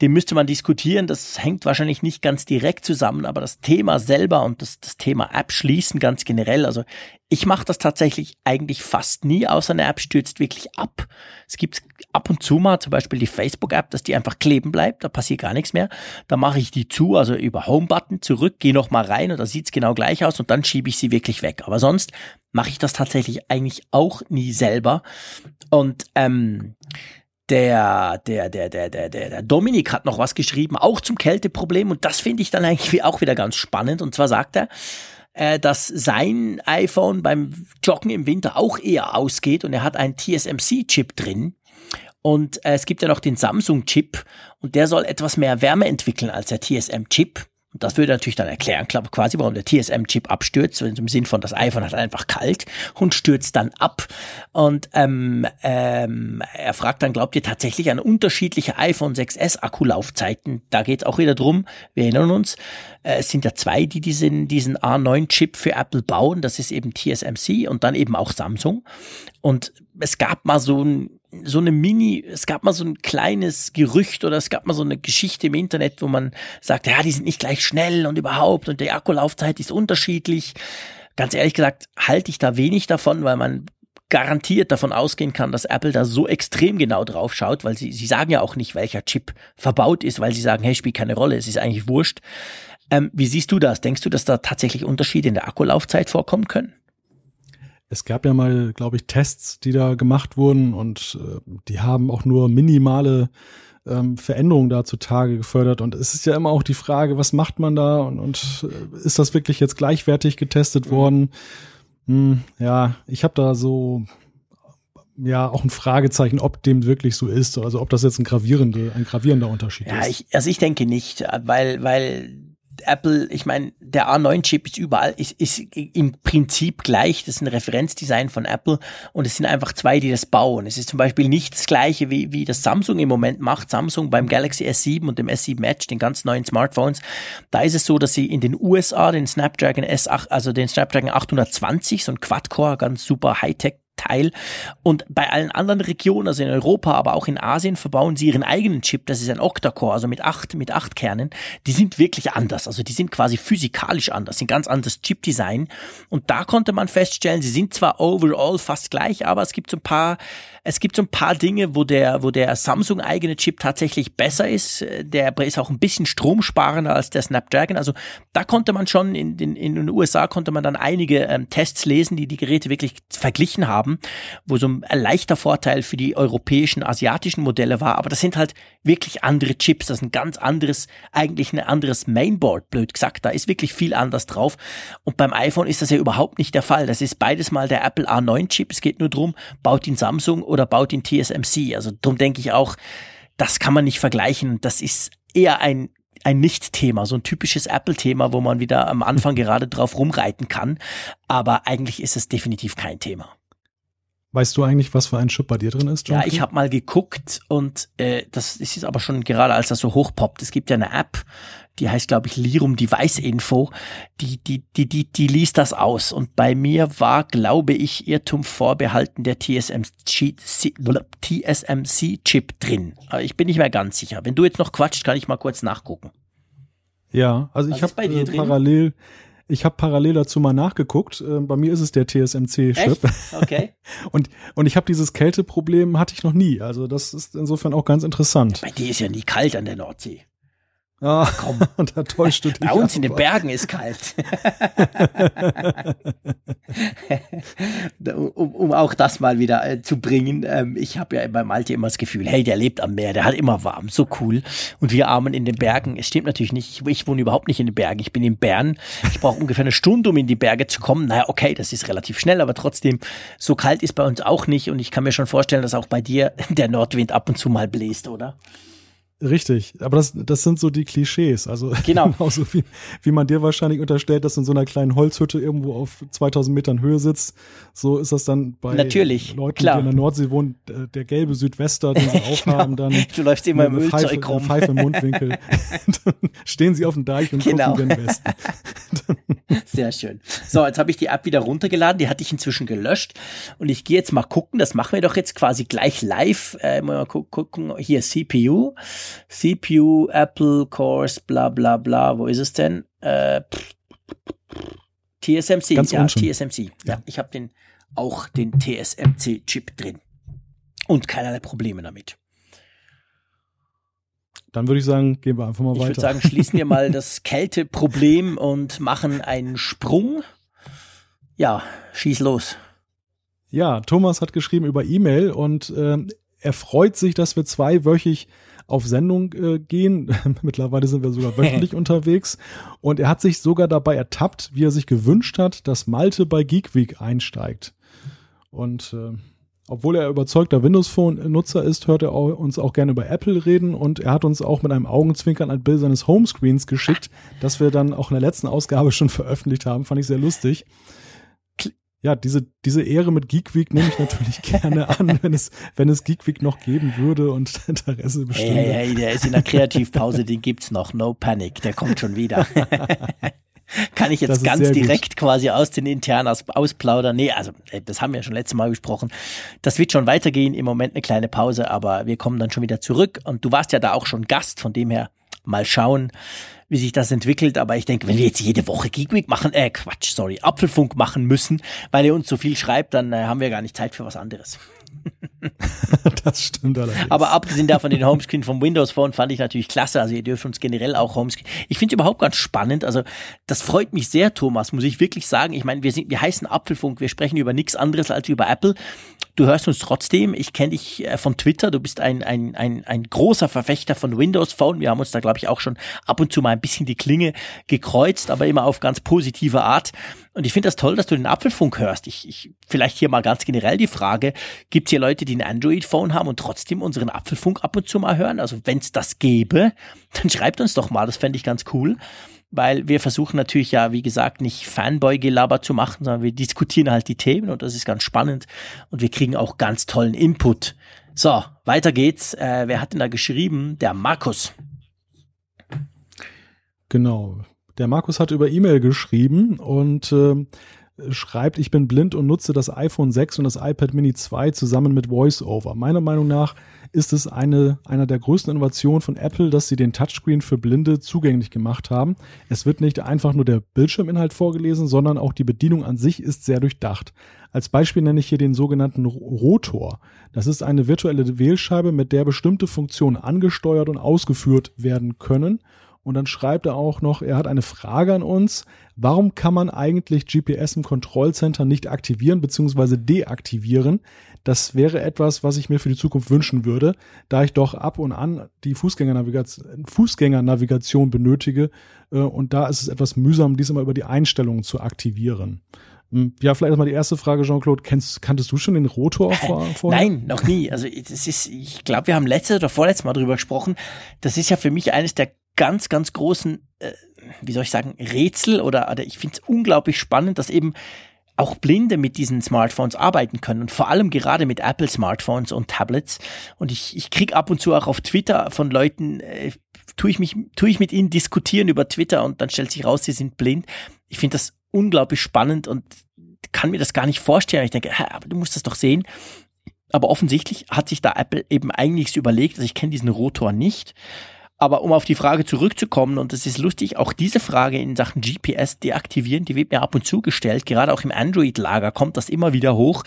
den müsste man diskutieren. Das hängt wahrscheinlich nicht ganz direkt zusammen, aber das Thema selber und das, das Thema App schließen ganz generell. Also ich mache das tatsächlich eigentlich fast nie, außer eine App stürzt wirklich ab. Es gibt ab und zu mal zum Beispiel die Facebook-App, dass die einfach kleben bleibt, da passiert gar nichts mehr. Da mache ich die zu, also über Home-Button zurück, gehe nochmal rein und da sieht's genau gleich aus und dann schiebe ich sie wirklich weg. Aber sonst mache ich das tatsächlich eigentlich auch nie selber. Und ähm, der, der, der, der, der, der, der Dominik hat noch was geschrieben, auch zum Kälteproblem und das finde ich dann eigentlich auch wieder ganz spannend. Und zwar sagt er, äh, dass sein iPhone beim Joggen im Winter auch eher ausgeht und er hat einen TSMC-Chip drin. Und äh, es gibt ja noch den Samsung-Chip und der soll etwas mehr Wärme entwickeln als der TSM-Chip. Und das würde natürlich dann erklären, quasi, warum der TSM-Chip abstürzt, im Sinn von das iPhone hat einfach kalt und stürzt dann ab. Und ähm, ähm, er fragt dann, glaubt ihr tatsächlich an unterschiedliche iPhone 6S Akkulaufzeiten? Da geht es auch wieder drum, wir erinnern uns, äh, es sind ja zwei, die diesen, diesen A9-Chip für Apple bauen. Das ist eben TSMC und dann eben auch Samsung. Und es gab mal so ein so eine Mini, es gab mal so ein kleines Gerücht oder es gab mal so eine Geschichte im Internet, wo man sagt, ja, die sind nicht gleich schnell und überhaupt und die Akkulaufzeit ist unterschiedlich. Ganz ehrlich gesagt, halte ich da wenig davon, weil man garantiert davon ausgehen kann, dass Apple da so extrem genau drauf schaut, weil sie, sie sagen ja auch nicht, welcher Chip verbaut ist, weil sie sagen, hey, spielt keine Rolle, es ist eigentlich wurscht. Ähm, wie siehst du das? Denkst du, dass da tatsächlich Unterschiede in der Akkulaufzeit vorkommen können? Es gab ja mal, glaube ich, Tests, die da gemacht wurden und äh, die haben auch nur minimale ähm, Veränderungen da zutage gefördert. Und es ist ja immer auch die Frage, was macht man da und, und äh, ist das wirklich jetzt gleichwertig getestet mhm. worden? Hm, ja, ich habe da so ja auch ein Fragezeichen, ob dem wirklich so ist, also ob das jetzt ein gravierende, ein gravierender Unterschied ja, ist. Ich, also ich denke nicht, weil weil Apple, ich meine, der A9-Chip ist überall, ist, ist im Prinzip gleich. Das ist ein Referenzdesign von Apple und es sind einfach zwei, die das bauen. Es ist zum Beispiel nicht das gleiche, wie, wie das Samsung im Moment macht. Samsung beim Galaxy S7 und dem S7 Edge, den ganz neuen Smartphones, da ist es so, dass sie in den USA den Snapdragon S8, also den Snapdragon 820, so ein Quad-Core, ganz super Hightech Teil. Und bei allen anderen Regionen, also in Europa, aber auch in Asien, verbauen sie ihren eigenen Chip. Das ist ein Octa-Core, also mit acht, mit acht Kernen. Die sind wirklich anders. Also die sind quasi physikalisch anders, sind ganz anderes Chip-Design. Und da konnte man feststellen, sie sind zwar overall fast gleich, aber es gibt so ein paar es gibt so ein paar Dinge, wo der, wo der Samsung eigene Chip tatsächlich besser ist. Der ist auch ein bisschen stromsparender als der Snapdragon. Also da konnte man schon in, in, in den USA konnte man dann einige ähm, Tests lesen, die die Geräte wirklich verglichen haben, wo so ein leichter Vorteil für die europäischen, asiatischen Modelle war. Aber das sind halt wirklich andere Chips. Das ist ein ganz anderes, eigentlich ein anderes Mainboard, blöd gesagt. Da ist wirklich viel anders drauf. Und beim iPhone ist das ja überhaupt nicht der Fall. Das ist beides mal der Apple A9 Chip. Es geht nur drum, baut ihn Samsung oder baut ihn TSMC. Also darum denke ich auch, das kann man nicht vergleichen. Das ist eher ein ein Nicht-Thema, so ein typisches Apple-Thema, wo man wieder am Anfang gerade drauf rumreiten kann. Aber eigentlich ist es definitiv kein Thema. Weißt du eigentlich, was für ein Chip bei dir drin ist? John ja, ich habe mal geguckt und äh, das ist aber schon gerade, als das so hochpoppt. Es gibt ja eine App, die heißt, glaube ich, Lirum Device Info. Die, die, die, die, die liest das aus. Und bei mir war, glaube ich, Irrtum vorbehalten der TSMC-Chip drin. Aber ich bin nicht mehr ganz sicher. Wenn du jetzt noch quatscht, kann ich mal kurz nachgucken. Ja, also ich habe äh, parallel ich habe parallel dazu mal nachgeguckt. Äh, bei mir ist es der TSMC-Chip. Okay. und, und ich habe dieses Kälteproblem hatte ich noch nie. Also das ist insofern auch ganz interessant. Bei dir ist ja nie kalt an der Nordsee. Ah, komm. Und da täuscht du dich. Bei uns in den Bergen ist kalt. um, um auch das mal wieder äh, zu bringen. Ähm, ich habe ja bei Malte immer das Gefühl, hey, der lebt am Meer, der hat immer warm, so cool. Und wir Armen in den Bergen, es stimmt natürlich nicht, ich, ich wohne überhaupt nicht in den Bergen. Ich bin in Bern. Ich brauche ungefähr eine Stunde, um in die Berge zu kommen. Naja, okay, das ist relativ schnell, aber trotzdem, so kalt ist bei uns auch nicht. Und ich kann mir schon vorstellen, dass auch bei dir der Nordwind ab und zu mal bläst, oder? Richtig, aber das, das sind so die Klischees. Also genau. genauso wie, wie man dir wahrscheinlich unterstellt, dass du in so einer kleinen Holzhütte irgendwo auf 2000 Metern Höhe sitzt. So ist das dann bei Natürlich, Leuten, klar. die in der Nordsee wohnen, der, gelbe Südwester, den sie genau. aufhaben, dann. Du läufst immer im Ölzeug rum. Pfeife im Mundwinkel. dann stehen sie auf dem Deich und genau. gucken den Westen. Sehr schön. So, jetzt habe ich die App wieder runtergeladen. Die hatte ich inzwischen gelöscht. Und ich gehe jetzt mal gucken. Das machen wir doch jetzt quasi gleich live. Äh, mal gucken. Hier CPU. CPU, Apple, Course, bla bla bla. Wo ist es denn? Äh, TSMC, Ganz ja. TSMC. Ja, Ja. ich habe den auch den TSMC-Chip drin. Und keinerlei Probleme damit. Dann würde ich sagen, gehen wir einfach mal Ich würde weiter. sagen, schließen wir mal das Kälteproblem und machen einen Sprung. Ja, schieß los. Ja, Thomas hat geschrieben über E-Mail und ähm, er freut sich, dass wir zweiwöchig auf Sendung äh, gehen. Mittlerweile sind wir sogar wöchentlich unterwegs. Und er hat sich sogar dabei ertappt, wie er sich gewünscht hat, dass Malte bei Geek Week einsteigt. Und äh, obwohl er überzeugter Windows Phone-Nutzer ist, hört er uns auch gerne über Apple reden und er hat uns auch mit einem Augenzwinkern ein Bild seines Homescreens geschickt, das wir dann auch in der letzten Ausgabe schon veröffentlicht haben. Fand ich sehr lustig. Ja, diese, diese Ehre mit Geek Week nehme ich natürlich gerne an, wenn es, wenn es Geek Week noch geben würde und Interesse Hey, bestünde. hey, hey, der ist in der Kreativpause, den gibt's noch. No panic, der kommt schon wieder. Kann ich jetzt ganz sehr gut. direkt quasi aus den internen aus, ausplaudern? Nee, also äh, das haben wir schon letztes Mal besprochen. Das wird schon weitergehen. Im Moment eine kleine Pause, aber wir kommen dann schon wieder zurück. Und du warst ja da auch schon Gast, von dem her mal schauen, wie sich das entwickelt. Aber ich denke, wenn wir jetzt jede Woche Geek Week machen, äh, Quatsch, sorry, Apfelfunk machen müssen, weil ihr uns so viel schreibt, dann äh, haben wir gar nicht Zeit für was anderes. Das stimmt allerdings. Aber abgesehen davon, den Homescreen vom Windows Phone fand ich natürlich klasse. Also ihr dürft uns generell auch Homescreen. Ich finde es überhaupt ganz spannend. Also das freut mich sehr, Thomas, muss ich wirklich sagen. Ich meine, wir sind, wir heißen Apfelfunk, wir sprechen über nichts anderes als über Apple. Du hörst uns trotzdem. Ich kenne dich äh, von Twitter. Du bist ein, ein, ein, ein großer Verfechter von Windows Phone. Wir haben uns da, glaube ich, auch schon ab und zu mal ein bisschen die Klinge gekreuzt, aber immer auf ganz positive Art. Und ich finde das toll, dass du den Apfelfunk hörst. Ich, ich, vielleicht hier mal ganz generell die Frage, gibt es hier Leute, die ein Android-Phone haben und trotzdem unseren Apfelfunk ab und zu mal hören? Also wenn es das gäbe, dann schreibt uns doch mal, das fände ich ganz cool. Weil wir versuchen natürlich ja, wie gesagt, nicht Fanboy-Gelaber zu machen, sondern wir diskutieren halt die Themen und das ist ganz spannend und wir kriegen auch ganz tollen Input. So, weiter geht's. Äh, wer hat denn da geschrieben? Der Markus. Genau. Der Markus hat über E-Mail geschrieben und ähm, schreibt, ich bin blind und nutze das iPhone 6 und das iPad Mini 2 zusammen mit VoiceOver. Meiner Meinung nach ist es eine, einer der größten Innovationen von Apple, dass sie den Touchscreen für Blinde zugänglich gemacht haben. Es wird nicht einfach nur der Bildschirminhalt vorgelesen, sondern auch die Bedienung an sich ist sehr durchdacht. Als Beispiel nenne ich hier den sogenannten Rotor. Das ist eine virtuelle Wählscheibe, mit der bestimmte Funktionen angesteuert und ausgeführt werden können. Und dann schreibt er auch noch, er hat eine Frage an uns. Warum kann man eigentlich GPS im Kontrollcenter nicht aktivieren bzw. deaktivieren? Das wäre etwas, was ich mir für die Zukunft wünschen würde, da ich doch ab und an die Fußgängernavigation, Fußgängernavigation benötige. Äh, Und da ist es etwas mühsam, dies immer über die Einstellungen zu aktivieren. Hm, Ja, vielleicht erstmal die erste Frage, Jean-Claude. Kanntest du schon den Rotor vor, vorher? Nein, noch nie. Also das ist, ich glaube, wir haben letztes oder vorletztes Mal drüber gesprochen. Das ist ja für mich eines der ganz, ganz großen, äh, wie soll ich sagen, Rätsel oder, oder ich finde es unglaublich spannend, dass eben auch Blinde mit diesen Smartphones arbeiten können und vor allem gerade mit Apple Smartphones und Tablets. Und ich, ich krieg ab und zu auch auf Twitter von Leuten, äh, tue ich mich, ich mit ihnen diskutieren über Twitter und dann stellt sich raus, sie sind blind. Ich finde das unglaublich spannend und kann mir das gar nicht vorstellen. Ich denke, hä, aber du musst das doch sehen. Aber offensichtlich hat sich da Apple eben eigentlich überlegt, also ich kenne diesen Rotor nicht. Aber um auf die Frage zurückzukommen, und es ist lustig, auch diese Frage in Sachen GPS deaktivieren, die wird mir ab und zu gestellt. Gerade auch im Android-Lager kommt das immer wieder hoch.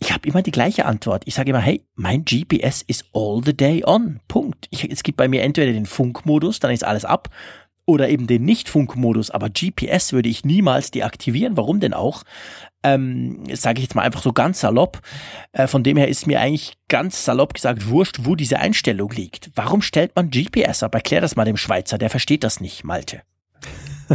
Ich habe immer die gleiche Antwort. Ich sage immer, hey, mein GPS ist all the day on. Punkt. Ich, es gibt bei mir entweder den Funkmodus, dann ist alles ab, oder eben den Nicht-Funkmodus. Aber GPS würde ich niemals deaktivieren. Warum denn auch? Ähm, sage ich jetzt mal einfach so ganz salopp. Äh, von dem her ist mir eigentlich ganz salopp gesagt wurscht, wo diese Einstellung liegt. Warum stellt man GPS ab? Erklär das mal dem Schweizer, der versteht das nicht, Malte.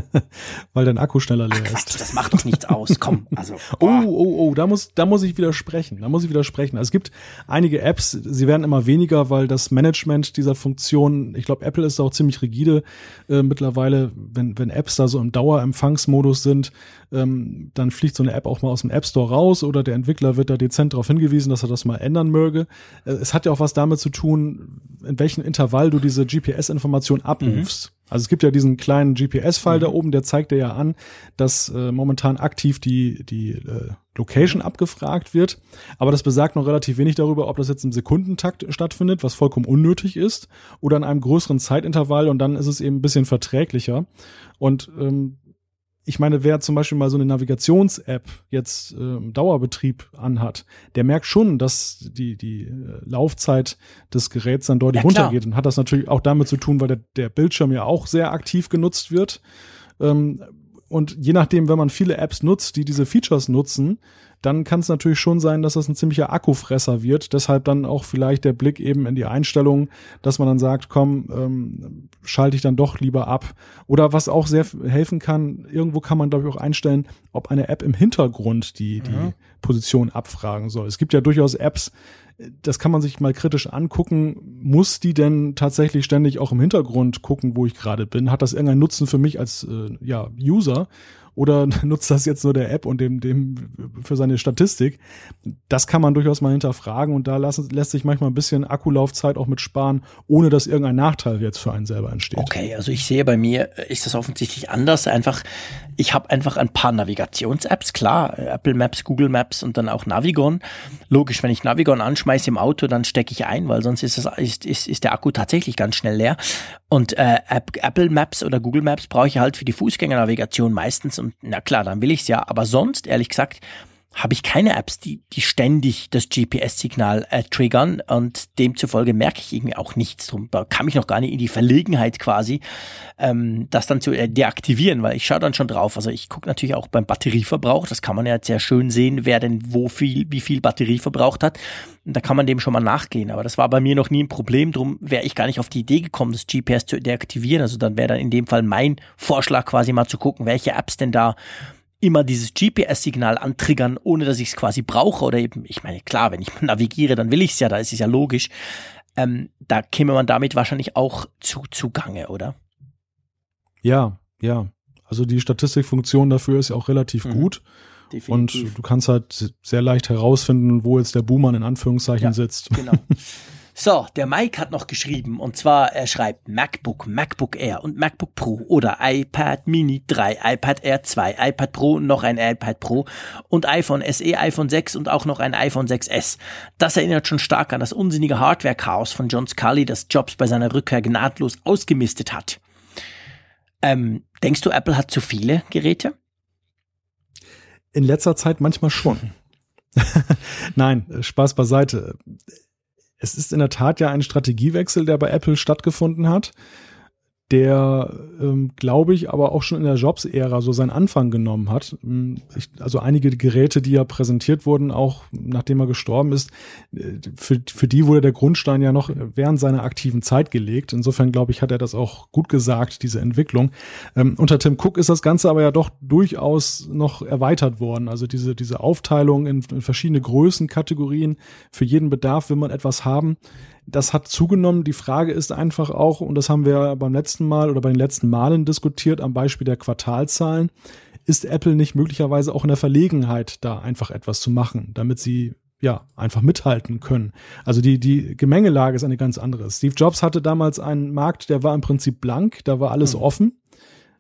Weil dein Akku schneller leer ist. Quatsch, das macht doch nichts aus. Komm, also. Oh, oh, oh, da muss, da muss ich widersprechen. Da muss ich widersprechen. Also es gibt einige Apps, sie werden immer weniger, weil das Management dieser Funktion, ich glaube, Apple ist auch ziemlich rigide äh, mittlerweile, wenn, wenn Apps da so im Dauerempfangsmodus sind, ähm, dann fliegt so eine App auch mal aus dem App Store raus oder der Entwickler wird da dezent darauf hingewiesen, dass er das mal ändern möge. Äh, es hat ja auch was damit zu tun, in welchem Intervall du diese GPS-Information abrufst. Also es gibt ja diesen kleinen GPS-File mhm. da oben, der zeigt dir ja an, dass äh, momentan aktiv die, die äh, Location abgefragt wird. Aber das besagt noch relativ wenig darüber, ob das jetzt im Sekundentakt stattfindet, was vollkommen unnötig ist, oder in einem größeren Zeitintervall und dann ist es eben ein bisschen verträglicher. Und ähm, ich meine, wer zum Beispiel mal so eine Navigations-App jetzt äh, im Dauerbetrieb anhat, der merkt schon, dass die, die äh, Laufzeit des Geräts dann deutlich ja, runtergeht. Und hat das natürlich auch damit zu tun, weil der, der Bildschirm ja auch sehr aktiv genutzt wird. Ähm, und je nachdem, wenn man viele Apps nutzt, die diese Features nutzen, dann kann es natürlich schon sein, dass das ein ziemlicher Akkufresser wird. Deshalb dann auch vielleicht der Blick eben in die Einstellungen, dass man dann sagt, komm, ähm, schalte ich dann doch lieber ab. Oder was auch sehr helfen kann, irgendwo kann man, glaube ich, auch einstellen, ob eine App im Hintergrund die, die mhm. Position abfragen soll. Es gibt ja durchaus Apps, das kann man sich mal kritisch angucken. Muss die denn tatsächlich ständig auch im Hintergrund gucken, wo ich gerade bin? Hat das irgendeinen Nutzen für mich als äh, ja, User? Oder nutzt das jetzt nur der App und dem, dem für seine Statistik? Das kann man durchaus mal hinterfragen und da lassen, lässt sich manchmal ein bisschen Akkulaufzeit auch mit sparen, ohne dass irgendein Nachteil jetzt für einen selber entsteht. Okay, also ich sehe bei mir ist das offensichtlich anders. Einfach, ich habe einfach ein paar Navigations-Apps, klar, Apple Maps, Google Maps und dann auch Navigon. Logisch, wenn ich Navigon anschmeiße im Auto, dann stecke ich ein, weil sonst ist, das, ist, ist, ist der Akku tatsächlich ganz schnell leer. Und äh, Apple Maps oder Google Maps brauche ich halt für die Fußgängernavigation meistens und na klar, dann will ich's ja. Aber sonst, ehrlich gesagt, habe ich keine Apps, die, die ständig das GPS-Signal äh, triggern und demzufolge merke ich irgendwie auch nichts drum. Da kam ich noch gar nicht in die Verlegenheit quasi, ähm, das dann zu äh, deaktivieren, weil ich schaue dann schon drauf. Also ich gucke natürlich auch beim Batterieverbrauch, das kann man ja sehr schön sehen, wer denn wo viel, wie viel Batterie verbraucht hat. Und da kann man dem schon mal nachgehen. Aber das war bei mir noch nie ein Problem, drum wäre ich gar nicht auf die Idee gekommen, das GPS zu deaktivieren. Also dann wäre dann in dem Fall mein Vorschlag quasi mal zu gucken, welche Apps denn da immer dieses GPS-Signal antriggern, ohne dass ich es quasi brauche. Oder eben, ich meine, klar, wenn ich navigiere, dann will ich es ja, da ist es ja logisch. Ähm, da käme man damit wahrscheinlich auch zu Zugange, oder? Ja, ja. Also die Statistikfunktion dafür ist ja auch relativ mhm. gut. Definitiv. Und du kannst halt sehr leicht herausfinden, wo jetzt der Boomer in Anführungszeichen ja, sitzt. Genau. So, der Mike hat noch geschrieben und zwar er schreibt MacBook, MacBook Air und MacBook Pro oder iPad Mini 3, iPad Air 2, iPad Pro und noch ein iPad Pro und iPhone SE, iPhone 6 und auch noch ein iPhone 6S. Das erinnert schon stark an das unsinnige Hardware-Chaos von John Scully, das Jobs bei seiner Rückkehr gnadlos ausgemistet hat. Ähm, denkst du, Apple hat zu viele Geräte? In letzter Zeit manchmal schon. Nein, Spaß beiseite es ist in der Tat ja ein Strategiewechsel, der bei Apple stattgefunden hat der, ähm, glaube ich, aber auch schon in der Jobs-Ära so seinen Anfang genommen hat. Ähm, ich, also einige Geräte, die ja präsentiert wurden, auch nachdem er gestorben ist, äh, für, für die wurde der Grundstein ja noch während seiner aktiven Zeit gelegt. Insofern, glaube ich, hat er das auch gut gesagt, diese Entwicklung. Ähm, unter Tim Cook ist das Ganze aber ja doch durchaus noch erweitert worden. Also diese, diese Aufteilung in, in verschiedene Größenkategorien. Für jeden Bedarf will man etwas haben das hat zugenommen. Die Frage ist einfach auch, und das haben wir beim letzten Mal oder bei den letzten Malen diskutiert, am Beispiel der Quartalzahlen, ist Apple nicht möglicherweise auch in der Verlegenheit, da einfach etwas zu machen, damit sie ja, einfach mithalten können. Also die, die Gemengelage ist eine ganz andere. Steve Jobs hatte damals einen Markt, der war im Prinzip blank, da war alles mhm. offen.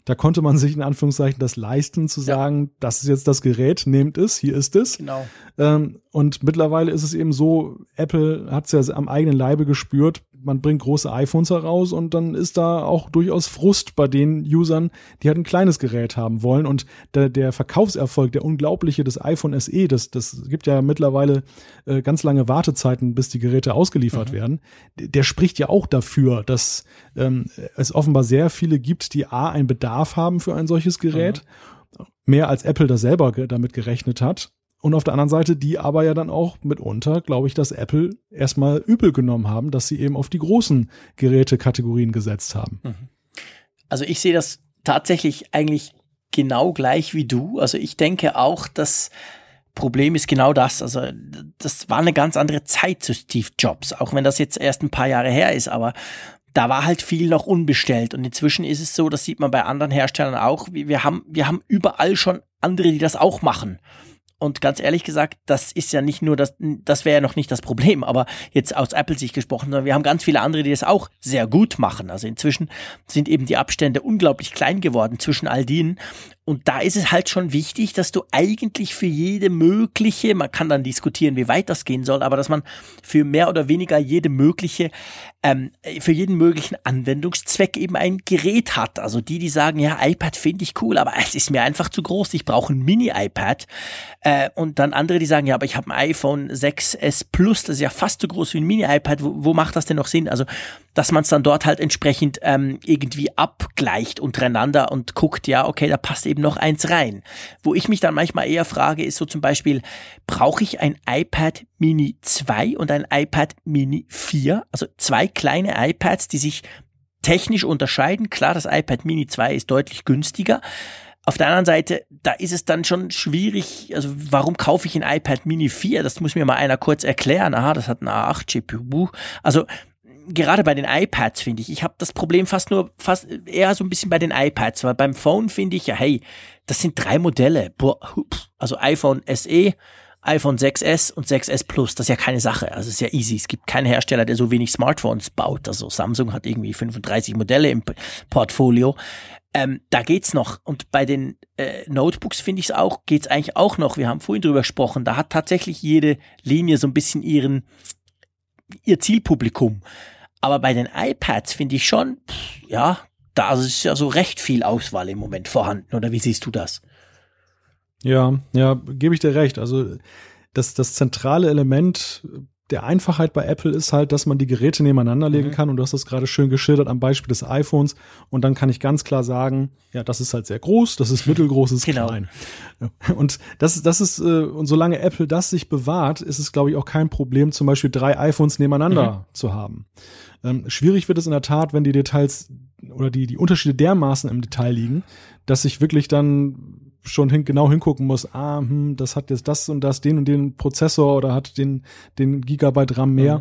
Da konnte man sich in Anführungszeichen das leisten, zu sagen, ja. das ist jetzt das Gerät, nehmt es, hier ist es. Genau. Ähm, und mittlerweile ist es eben so, Apple hat es ja am eigenen Leibe gespürt, man bringt große iPhones heraus und dann ist da auch durchaus Frust bei den Usern, die halt ein kleines Gerät haben wollen. Und der, der Verkaufserfolg, der unglaubliche des iPhone SE, das, das gibt ja mittlerweile äh, ganz lange Wartezeiten, bis die Geräte ausgeliefert mhm. werden, der spricht ja auch dafür, dass ähm, es offenbar sehr viele gibt, die A, einen Bedarf haben für ein solches Gerät. Mhm. Mehr als Apple das selber damit gerechnet hat und auf der anderen Seite, die aber ja dann auch mitunter, glaube ich, dass Apple erstmal übel genommen haben, dass sie eben auf die großen Gerätekategorien gesetzt haben. Mhm. Also ich sehe das tatsächlich eigentlich genau gleich wie du. Also ich denke auch, das Problem ist genau das. Also das war eine ganz andere Zeit zu Steve Jobs, auch wenn das jetzt erst ein paar Jahre her ist, aber da war halt viel noch unbestellt. Und inzwischen ist es so, das sieht man bei anderen Herstellern auch, wir haben, wir haben überall schon andere, die das auch machen. Und ganz ehrlich gesagt, das ist ja nicht nur das, das wäre ja noch nicht das Problem, aber jetzt aus Apple-Sicht gesprochen, sondern wir haben ganz viele andere, die das auch sehr gut machen. Also inzwischen sind eben die Abstände unglaublich klein geworden zwischen all denen. Und da ist es halt schon wichtig, dass du eigentlich für jede mögliche, man kann dann diskutieren, wie weit das gehen soll, aber dass man für mehr oder weniger jede mögliche, ähm, für jeden möglichen Anwendungszweck eben ein Gerät hat. Also die, die sagen, ja, iPad finde ich cool, aber es ist mir einfach zu groß, ich brauche ein Mini-iPad. Äh, und dann andere, die sagen, ja, aber ich habe ein iPhone 6S Plus, das ist ja fast so groß wie ein Mini-iPad, wo, wo macht das denn noch Sinn? Also, dass man es dann dort halt entsprechend ähm, irgendwie abgleicht untereinander und guckt, ja, okay, da passt eben noch eins rein. Wo ich mich dann manchmal eher frage, ist so zum Beispiel, brauche ich ein iPad Mini 2 und ein iPad Mini 4? Also zwei kleine iPads, die sich technisch unterscheiden. Klar, das iPad Mini 2 ist deutlich günstiger, auf der anderen Seite, da ist es dann schon schwierig, also warum kaufe ich ein iPad Mini 4? Das muss mir mal einer kurz erklären. Aha, das hat ein A8 GPU. Also gerade bei den iPads finde ich, ich habe das Problem fast nur, fast eher so ein bisschen bei den iPads, weil beim Phone finde ich ja, hey, das sind drei Modelle. Also iPhone SE, iPhone 6S und 6S Plus, das ist ja keine Sache. Also ist ja easy. Es gibt keinen Hersteller, der so wenig Smartphones baut. Also Samsung hat irgendwie 35 Modelle im Portfolio. Ähm, da geht's noch. Und bei den äh, Notebooks finde ich es auch, geht's eigentlich auch noch. Wir haben vorhin drüber gesprochen. Da hat tatsächlich jede Linie so ein bisschen ihren, ihr Zielpublikum. Aber bei den iPads finde ich schon, pff, ja, da ist ja so recht viel Auswahl im Moment vorhanden. Oder wie siehst du das? Ja, ja, gebe ich dir recht. Also das, das zentrale Element der Einfachheit bei Apple ist halt, dass man die Geräte nebeneinander legen mhm. kann und du hast das gerade schön geschildert am Beispiel des iPhones und dann kann ich ganz klar sagen, ja, das ist halt sehr groß, das ist mittelgroß, das ist genau. klein. Und das, das ist, äh, und solange Apple das sich bewahrt, ist es, glaube ich, auch kein Problem, zum Beispiel drei iPhones nebeneinander mhm. zu haben. Ähm, schwierig wird es in der Tat, wenn die Details oder die, die Unterschiede dermaßen im Detail liegen, dass ich wirklich dann schon hin, genau hingucken muss, ah, hm, das hat jetzt das und das, den und den Prozessor oder hat den, den Gigabyte RAM mehr.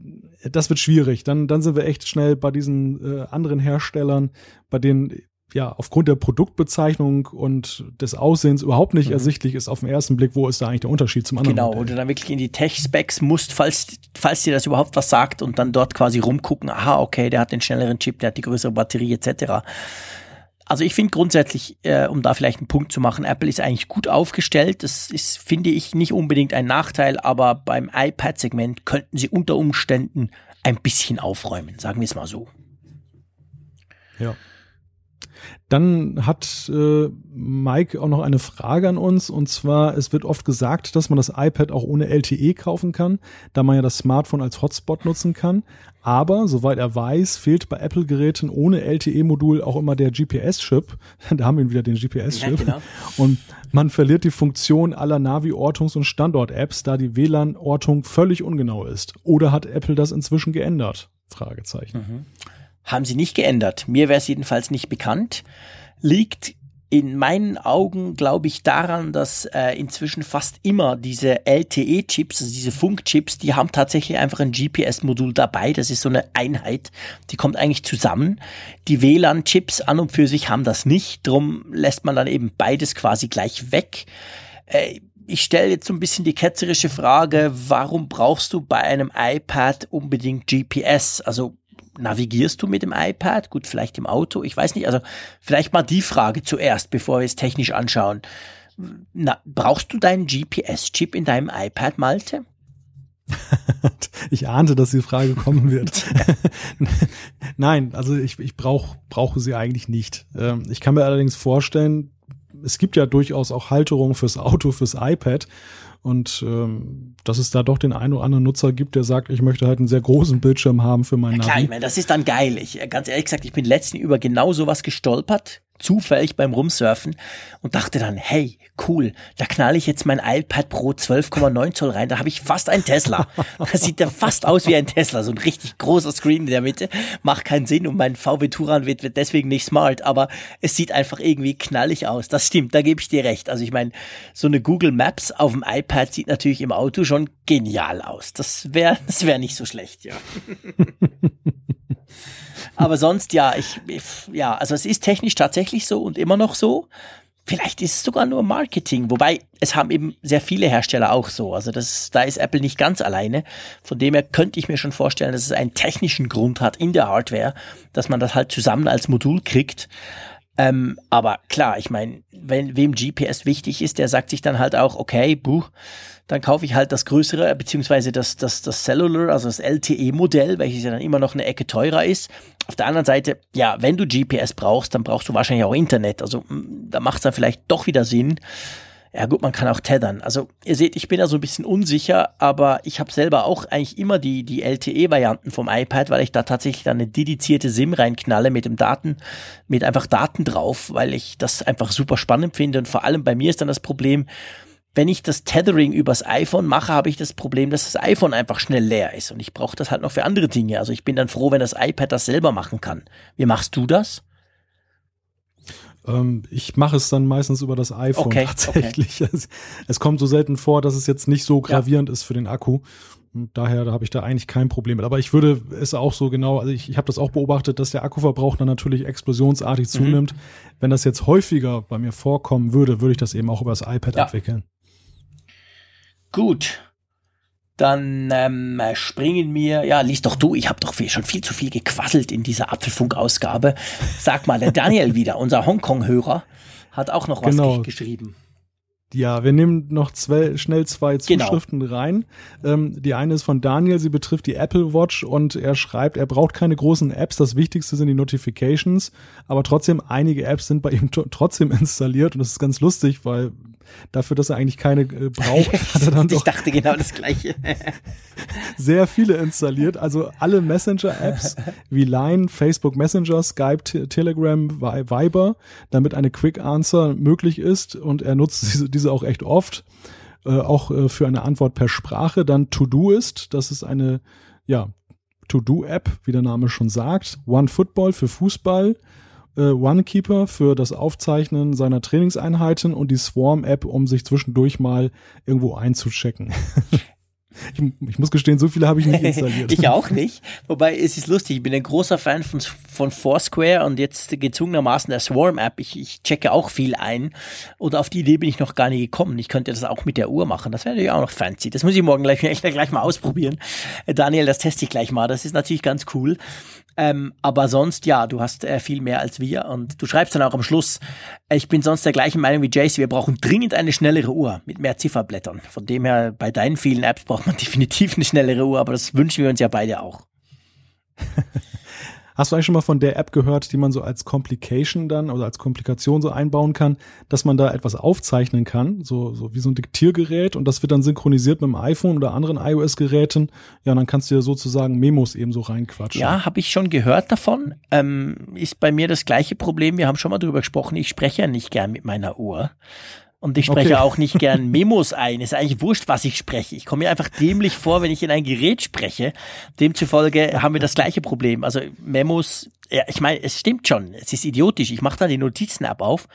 Mhm. Das wird schwierig. Dann, dann sind wir echt schnell bei diesen äh, anderen Herstellern, bei denen ja aufgrund der Produktbezeichnung und des Aussehens überhaupt nicht mhm. ersichtlich ist auf den ersten Blick, wo ist da eigentlich der Unterschied zum anderen. Genau, Modell. du dann wirklich in die Tech-Specs musst, falls, falls dir das überhaupt was sagt und dann dort quasi rumgucken, aha, okay, der hat den schnelleren Chip, der hat die größere Batterie etc. Also ich finde grundsätzlich, äh, um da vielleicht einen Punkt zu machen, Apple ist eigentlich gut aufgestellt. Das ist, finde ich, nicht unbedingt ein Nachteil, aber beim iPad-Segment könnten sie unter Umständen ein bisschen aufräumen, sagen wir es mal so. Ja. Dann hat äh, Mike auch noch eine Frage an uns und zwar, es wird oft gesagt, dass man das iPad auch ohne LTE kaufen kann, da man ja das Smartphone als Hotspot nutzen kann. Aber soweit er weiß, fehlt bei Apple-Geräten ohne LTE-Modul auch immer der GPS-Chip. da haben wir wieder den GPS-Chip. Ja, genau. Und man verliert die Funktion aller Navi-Ortungs- und Standort-Apps, da die WLAN-Ortung völlig ungenau ist. Oder hat Apple das inzwischen geändert? Fragezeichen. Mhm haben sie nicht geändert. Mir wäre es jedenfalls nicht bekannt. Liegt in meinen Augen, glaube ich, daran, dass äh, inzwischen fast immer diese LTE-Chips, also diese Funkchips, die haben tatsächlich einfach ein GPS-Modul dabei. Das ist so eine Einheit, die kommt eigentlich zusammen. Die WLAN-Chips an und für sich haben das nicht. Drum lässt man dann eben beides quasi gleich weg. Äh, ich stelle jetzt so ein bisschen die ketzerische Frage, warum brauchst du bei einem iPad unbedingt GPS? Also navigierst du mit dem iPad? Gut, vielleicht im Auto, ich weiß nicht. Also vielleicht mal die Frage zuerst, bevor wir es technisch anschauen. Na, brauchst du deinen GPS-Chip in deinem iPad, Malte? ich ahnte, dass die Frage kommen wird. Nein, also ich, ich brauch, brauche sie eigentlich nicht. Ähm, ich kann mir allerdings vorstellen, es gibt ja durchaus auch Halterungen fürs Auto, fürs iPad. Und ähm, dass es da doch den einen oder anderen Nutzer gibt, der sagt, ich möchte halt einen sehr großen Bildschirm haben für meinen ja, klar, ich meine, das ist dann geil. Ich, ganz ehrlich gesagt, ich bin letzten über genau sowas gestolpert zufällig beim Rumsurfen und dachte dann, hey, cool, da knalle ich jetzt mein iPad Pro 12,9 Zoll rein, da habe ich fast ein Tesla. Das sieht ja fast aus wie ein Tesla, so ein richtig großer Screen in der Mitte. Macht keinen Sinn und mein VW Touran wird, wird deswegen nicht smart, aber es sieht einfach irgendwie knallig aus. Das stimmt, da gebe ich dir recht. Also ich meine, so eine Google Maps auf dem iPad sieht natürlich im Auto schon genial aus. Das wäre das wäre nicht so schlecht, ja. Aber sonst, ja, ich, ja, also es ist technisch tatsächlich so und immer noch so, Vielleicht ist es sogar nur Marketing, wobei es haben eben sehr viele Hersteller auch so. Also das, da ist Apple nicht ganz alleine. Von dem her könnte ich mir schon vorstellen, dass es einen technischen Grund hat in der Hardware, dass man das halt zusammen als Modul kriegt. Ähm, aber klar, ich meine, wenn wem GPS wichtig ist, der sagt sich dann halt auch, okay, buh, dann kaufe ich halt das größere, beziehungsweise das, das, das Cellular, also das LTE-Modell, welches ja dann immer noch eine Ecke teurer ist. Auf der anderen Seite, ja, wenn du GPS brauchst, dann brauchst du wahrscheinlich auch Internet. Also da macht es dann vielleicht doch wieder Sinn. Ja gut, man kann auch tethern. Also ihr seht, ich bin da so ein bisschen unsicher, aber ich habe selber auch eigentlich immer die, die LTE-Varianten vom iPad, weil ich da tatsächlich dann eine dedizierte SIM reinknalle mit dem Daten, mit einfach Daten drauf, weil ich das einfach super spannend finde. Und vor allem bei mir ist dann das Problem, wenn ich das Tethering übers iPhone mache, habe ich das Problem, dass das iPhone einfach schnell leer ist und ich brauche das halt noch für andere Dinge. Also ich bin dann froh, wenn das iPad das selber machen kann. Wie machst du das? Ähm, ich mache es dann meistens über das iPhone okay, tatsächlich. Okay. Es, es, kommt so selten vor, dass es jetzt nicht so gravierend ja. ist für den Akku. Und daher da habe ich da eigentlich kein Problem mit. Aber ich würde es auch so genau, also ich, ich habe das auch beobachtet, dass der Akkuverbrauch dann natürlich explosionsartig mhm. zunimmt. Wenn das jetzt häufiger bei mir vorkommen würde, würde ich das eben auch über das iPad ja. abwickeln. Gut. Dann ähm, springen wir, ja, lies doch du, ich habe doch viel, schon viel zu viel gequasselt in dieser Apfelfunk-Ausgabe. Sag mal, der Daniel wieder, unser Hongkong-Hörer, hat auch noch was genau. geschrieben. Ja, wir nehmen noch zwei, schnell zwei genau. Zuschriften genau. rein. Ähm, die eine ist von Daniel, sie betrifft die Apple Watch und er schreibt, er braucht keine großen Apps, das Wichtigste sind die Notifications, aber trotzdem einige Apps sind bei ihm trotzdem installiert und das ist ganz lustig, weil dafür, dass er eigentlich keine äh, braucht, hat er dann doch. Ich dachte genau das Gleiche. sehr viele installiert. Also alle Messenger-Apps wie Line, Facebook Messenger, Skype, Telegram, Viber, damit eine Quick Answer möglich ist. Und er nutzt diese, diese auch echt oft. Äh, auch äh, für eine Antwort per Sprache. Dann To-Do ist, das ist eine, ja, To-Do-App, wie der Name schon sagt. One Football für Fußball äh, OneKeeper für das Aufzeichnen seiner Trainingseinheiten und die Swarm-App, um sich zwischendurch mal irgendwo einzuchecken. Ich, ich, muss gestehen, so viele habe ich nicht installiert. ich auch nicht. Wobei es ist lustig, ich bin ein großer Fan von, von Foursquare und jetzt gezwungenermaßen der Swarm-App. Ich, ich checke auch viel ein. Oder auf die Idee bin ich noch gar nicht gekommen. Ich könnte das auch mit der Uhr machen. Das wäre natürlich auch noch fancy. Das muss ich morgen gleich, gleich mal ausprobieren. Daniel, das teste ich gleich mal. Das ist natürlich ganz cool. Ähm, aber sonst, ja, du hast äh, viel mehr als wir und du schreibst dann auch am Schluss, äh, ich bin sonst der gleichen Meinung wie Jace, wir brauchen dringend eine schnellere Uhr mit mehr Zifferblättern. Von dem her, bei deinen vielen Apps braucht man definitiv eine schnellere Uhr, aber das wünschen wir uns ja beide auch. Hast du eigentlich schon mal von der App gehört, die man so als Complication dann oder als Komplikation so einbauen kann, dass man da etwas aufzeichnen kann, so, so wie so ein Diktiergerät und das wird dann synchronisiert mit dem iPhone oder anderen iOS-Geräten. Ja, und dann kannst du ja sozusagen Memos eben so reinquatschen. Ja, habe ich schon gehört davon. Ähm, ist bei mir das gleiche Problem. Wir haben schon mal drüber gesprochen. Ich spreche ja nicht gern mit meiner Uhr. Und ich spreche okay. auch nicht gern Memos ein. Ist eigentlich wurscht, was ich spreche. Ich komme mir einfach dämlich vor, wenn ich in ein Gerät spreche. Demzufolge haben wir das gleiche Problem. Also Memos, ja, ich meine, es stimmt schon. Es ist idiotisch. Ich mache dann die Notizen-App auf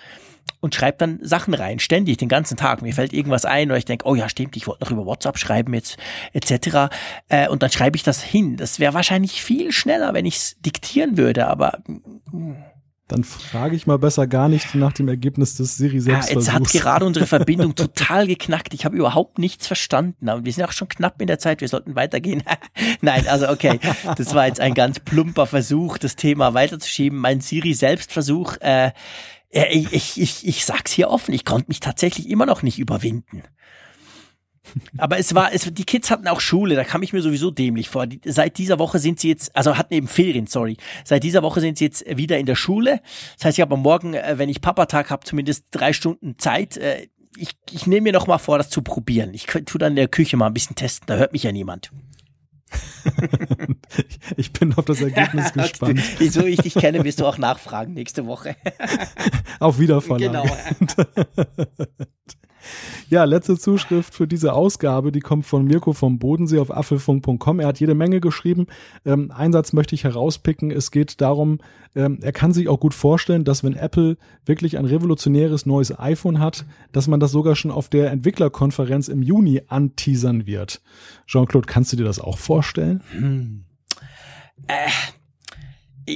und schreibe dann Sachen rein, ständig, den ganzen Tag. Mir fällt irgendwas ein oder ich denke, oh ja, stimmt, ich wollte noch über WhatsApp schreiben jetzt, etc. Äh, und dann schreibe ich das hin. Das wäre wahrscheinlich viel schneller, wenn ich es diktieren würde, aber mm, dann frage ich mal besser gar nicht nach dem Ergebnis des Siri selbst. Ja, jetzt hat gerade unsere Verbindung total geknackt. Ich habe überhaupt nichts verstanden. Aber wir sind auch schon knapp in der Zeit. Wir sollten weitergehen. Nein, also okay. Das war jetzt ein ganz plumper Versuch, das Thema weiterzuschieben. Mein Siri-Selbstversuch, äh, ich, ich, ich, ich sag's hier offen, ich konnte mich tatsächlich immer noch nicht überwinden. Aber es war, es, die Kids hatten auch Schule, da kam ich mir sowieso dämlich vor. Die, seit dieser Woche sind sie jetzt, also hatten eben Ferien, sorry. Seit dieser Woche sind sie jetzt wieder in der Schule. Das heißt, ich habe am Morgen, äh, wenn ich Papatag habe, zumindest drei Stunden Zeit. Äh, ich, ich nehme mir noch mal vor, das zu probieren. Ich tu dann in der Küche mal ein bisschen testen, da hört mich ja niemand. ich bin auf das Ergebnis gespannt. Wieso ich dich kenne, wirst du auch nachfragen nächste Woche. auf Wiedervorlage. Genau. Ja, letzte Zuschrift für diese Ausgabe, die kommt von Mirko vom Bodensee auf affelfunk.com. Er hat jede Menge geschrieben. Ähm, einen Satz möchte ich herauspicken. Es geht darum, ähm, er kann sich auch gut vorstellen, dass wenn Apple wirklich ein revolutionäres neues iPhone hat, dass man das sogar schon auf der Entwicklerkonferenz im Juni anteasern wird. Jean-Claude, kannst du dir das auch vorstellen? Hm. Äh,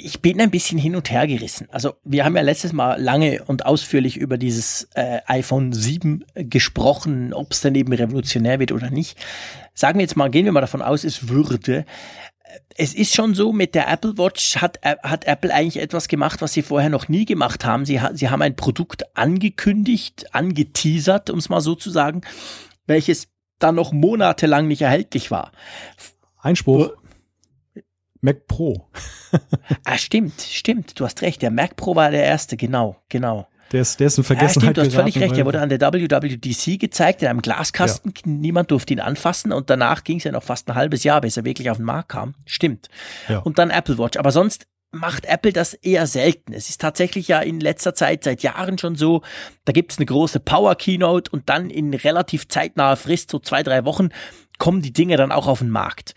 ich bin ein bisschen hin und her gerissen. Also wir haben ja letztes Mal lange und ausführlich über dieses äh, iPhone 7 gesprochen, ob es dann eben revolutionär wird oder nicht. Sagen wir jetzt mal, gehen wir mal davon aus, es würde. Es ist schon so, mit der Apple Watch hat, äh, hat Apple eigentlich etwas gemacht, was sie vorher noch nie gemacht haben. Sie, sie haben ein Produkt angekündigt, angeteasert, um es mal so zu sagen, welches dann noch monatelang nicht erhältlich war. Einspruch. Mac Pro. ah, stimmt, stimmt. Du hast recht. Der Mac Pro war der erste, genau, genau. Der ist, der ist in Vergessenheit ja, stimmt, du hast völlig recht. Er wurde an der WWDC gezeigt, in einem Glaskasten. Ja. Niemand durfte ihn anfassen und danach ging es ja noch fast ein halbes Jahr, bis er wirklich auf den Markt kam. Stimmt. Ja. Und dann Apple Watch. Aber sonst macht Apple das eher selten. Es ist tatsächlich ja in letzter Zeit, seit Jahren schon so, da gibt es eine große Power Keynote und dann in relativ zeitnaher Frist, so zwei, drei Wochen, kommen die Dinge dann auch auf den Markt.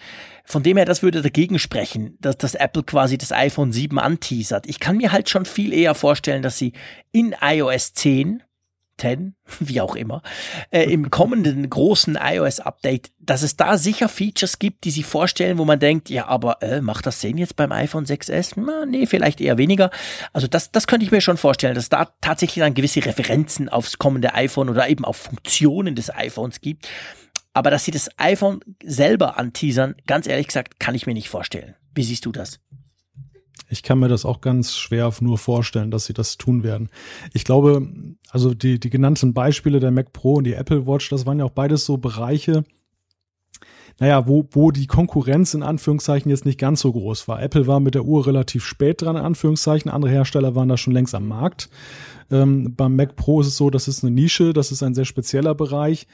Von dem her, das würde dagegen sprechen, dass das Apple quasi das iPhone 7 anteasert. Ich kann mir halt schon viel eher vorstellen, dass sie in iOS 10 10, wie auch immer, äh, im kommenden großen iOS-Update, dass es da sicher Features gibt, die sie vorstellen, wo man denkt, ja, aber äh, macht das Sinn jetzt beim iPhone 6S? Na, nee, vielleicht eher weniger. Also das, das könnte ich mir schon vorstellen, dass da tatsächlich dann gewisse Referenzen aufs kommende iPhone oder eben auf Funktionen des iPhones gibt, aber dass sie das iPhone selber anteasern, ganz ehrlich gesagt, kann ich mir nicht vorstellen. Wie siehst du das? Ich kann mir das auch ganz schwer nur vorstellen, dass sie das tun werden. Ich glaube, also die, die genannten Beispiele der Mac Pro und die Apple Watch, das waren ja auch beides so Bereiche, naja, wo, wo die Konkurrenz in Anführungszeichen jetzt nicht ganz so groß war. Apple war mit der Uhr relativ spät dran, in Anführungszeichen. Andere Hersteller waren da schon längst am Markt. Ähm, beim Mac Pro ist es so, das ist eine Nische, das ist ein sehr spezieller Bereich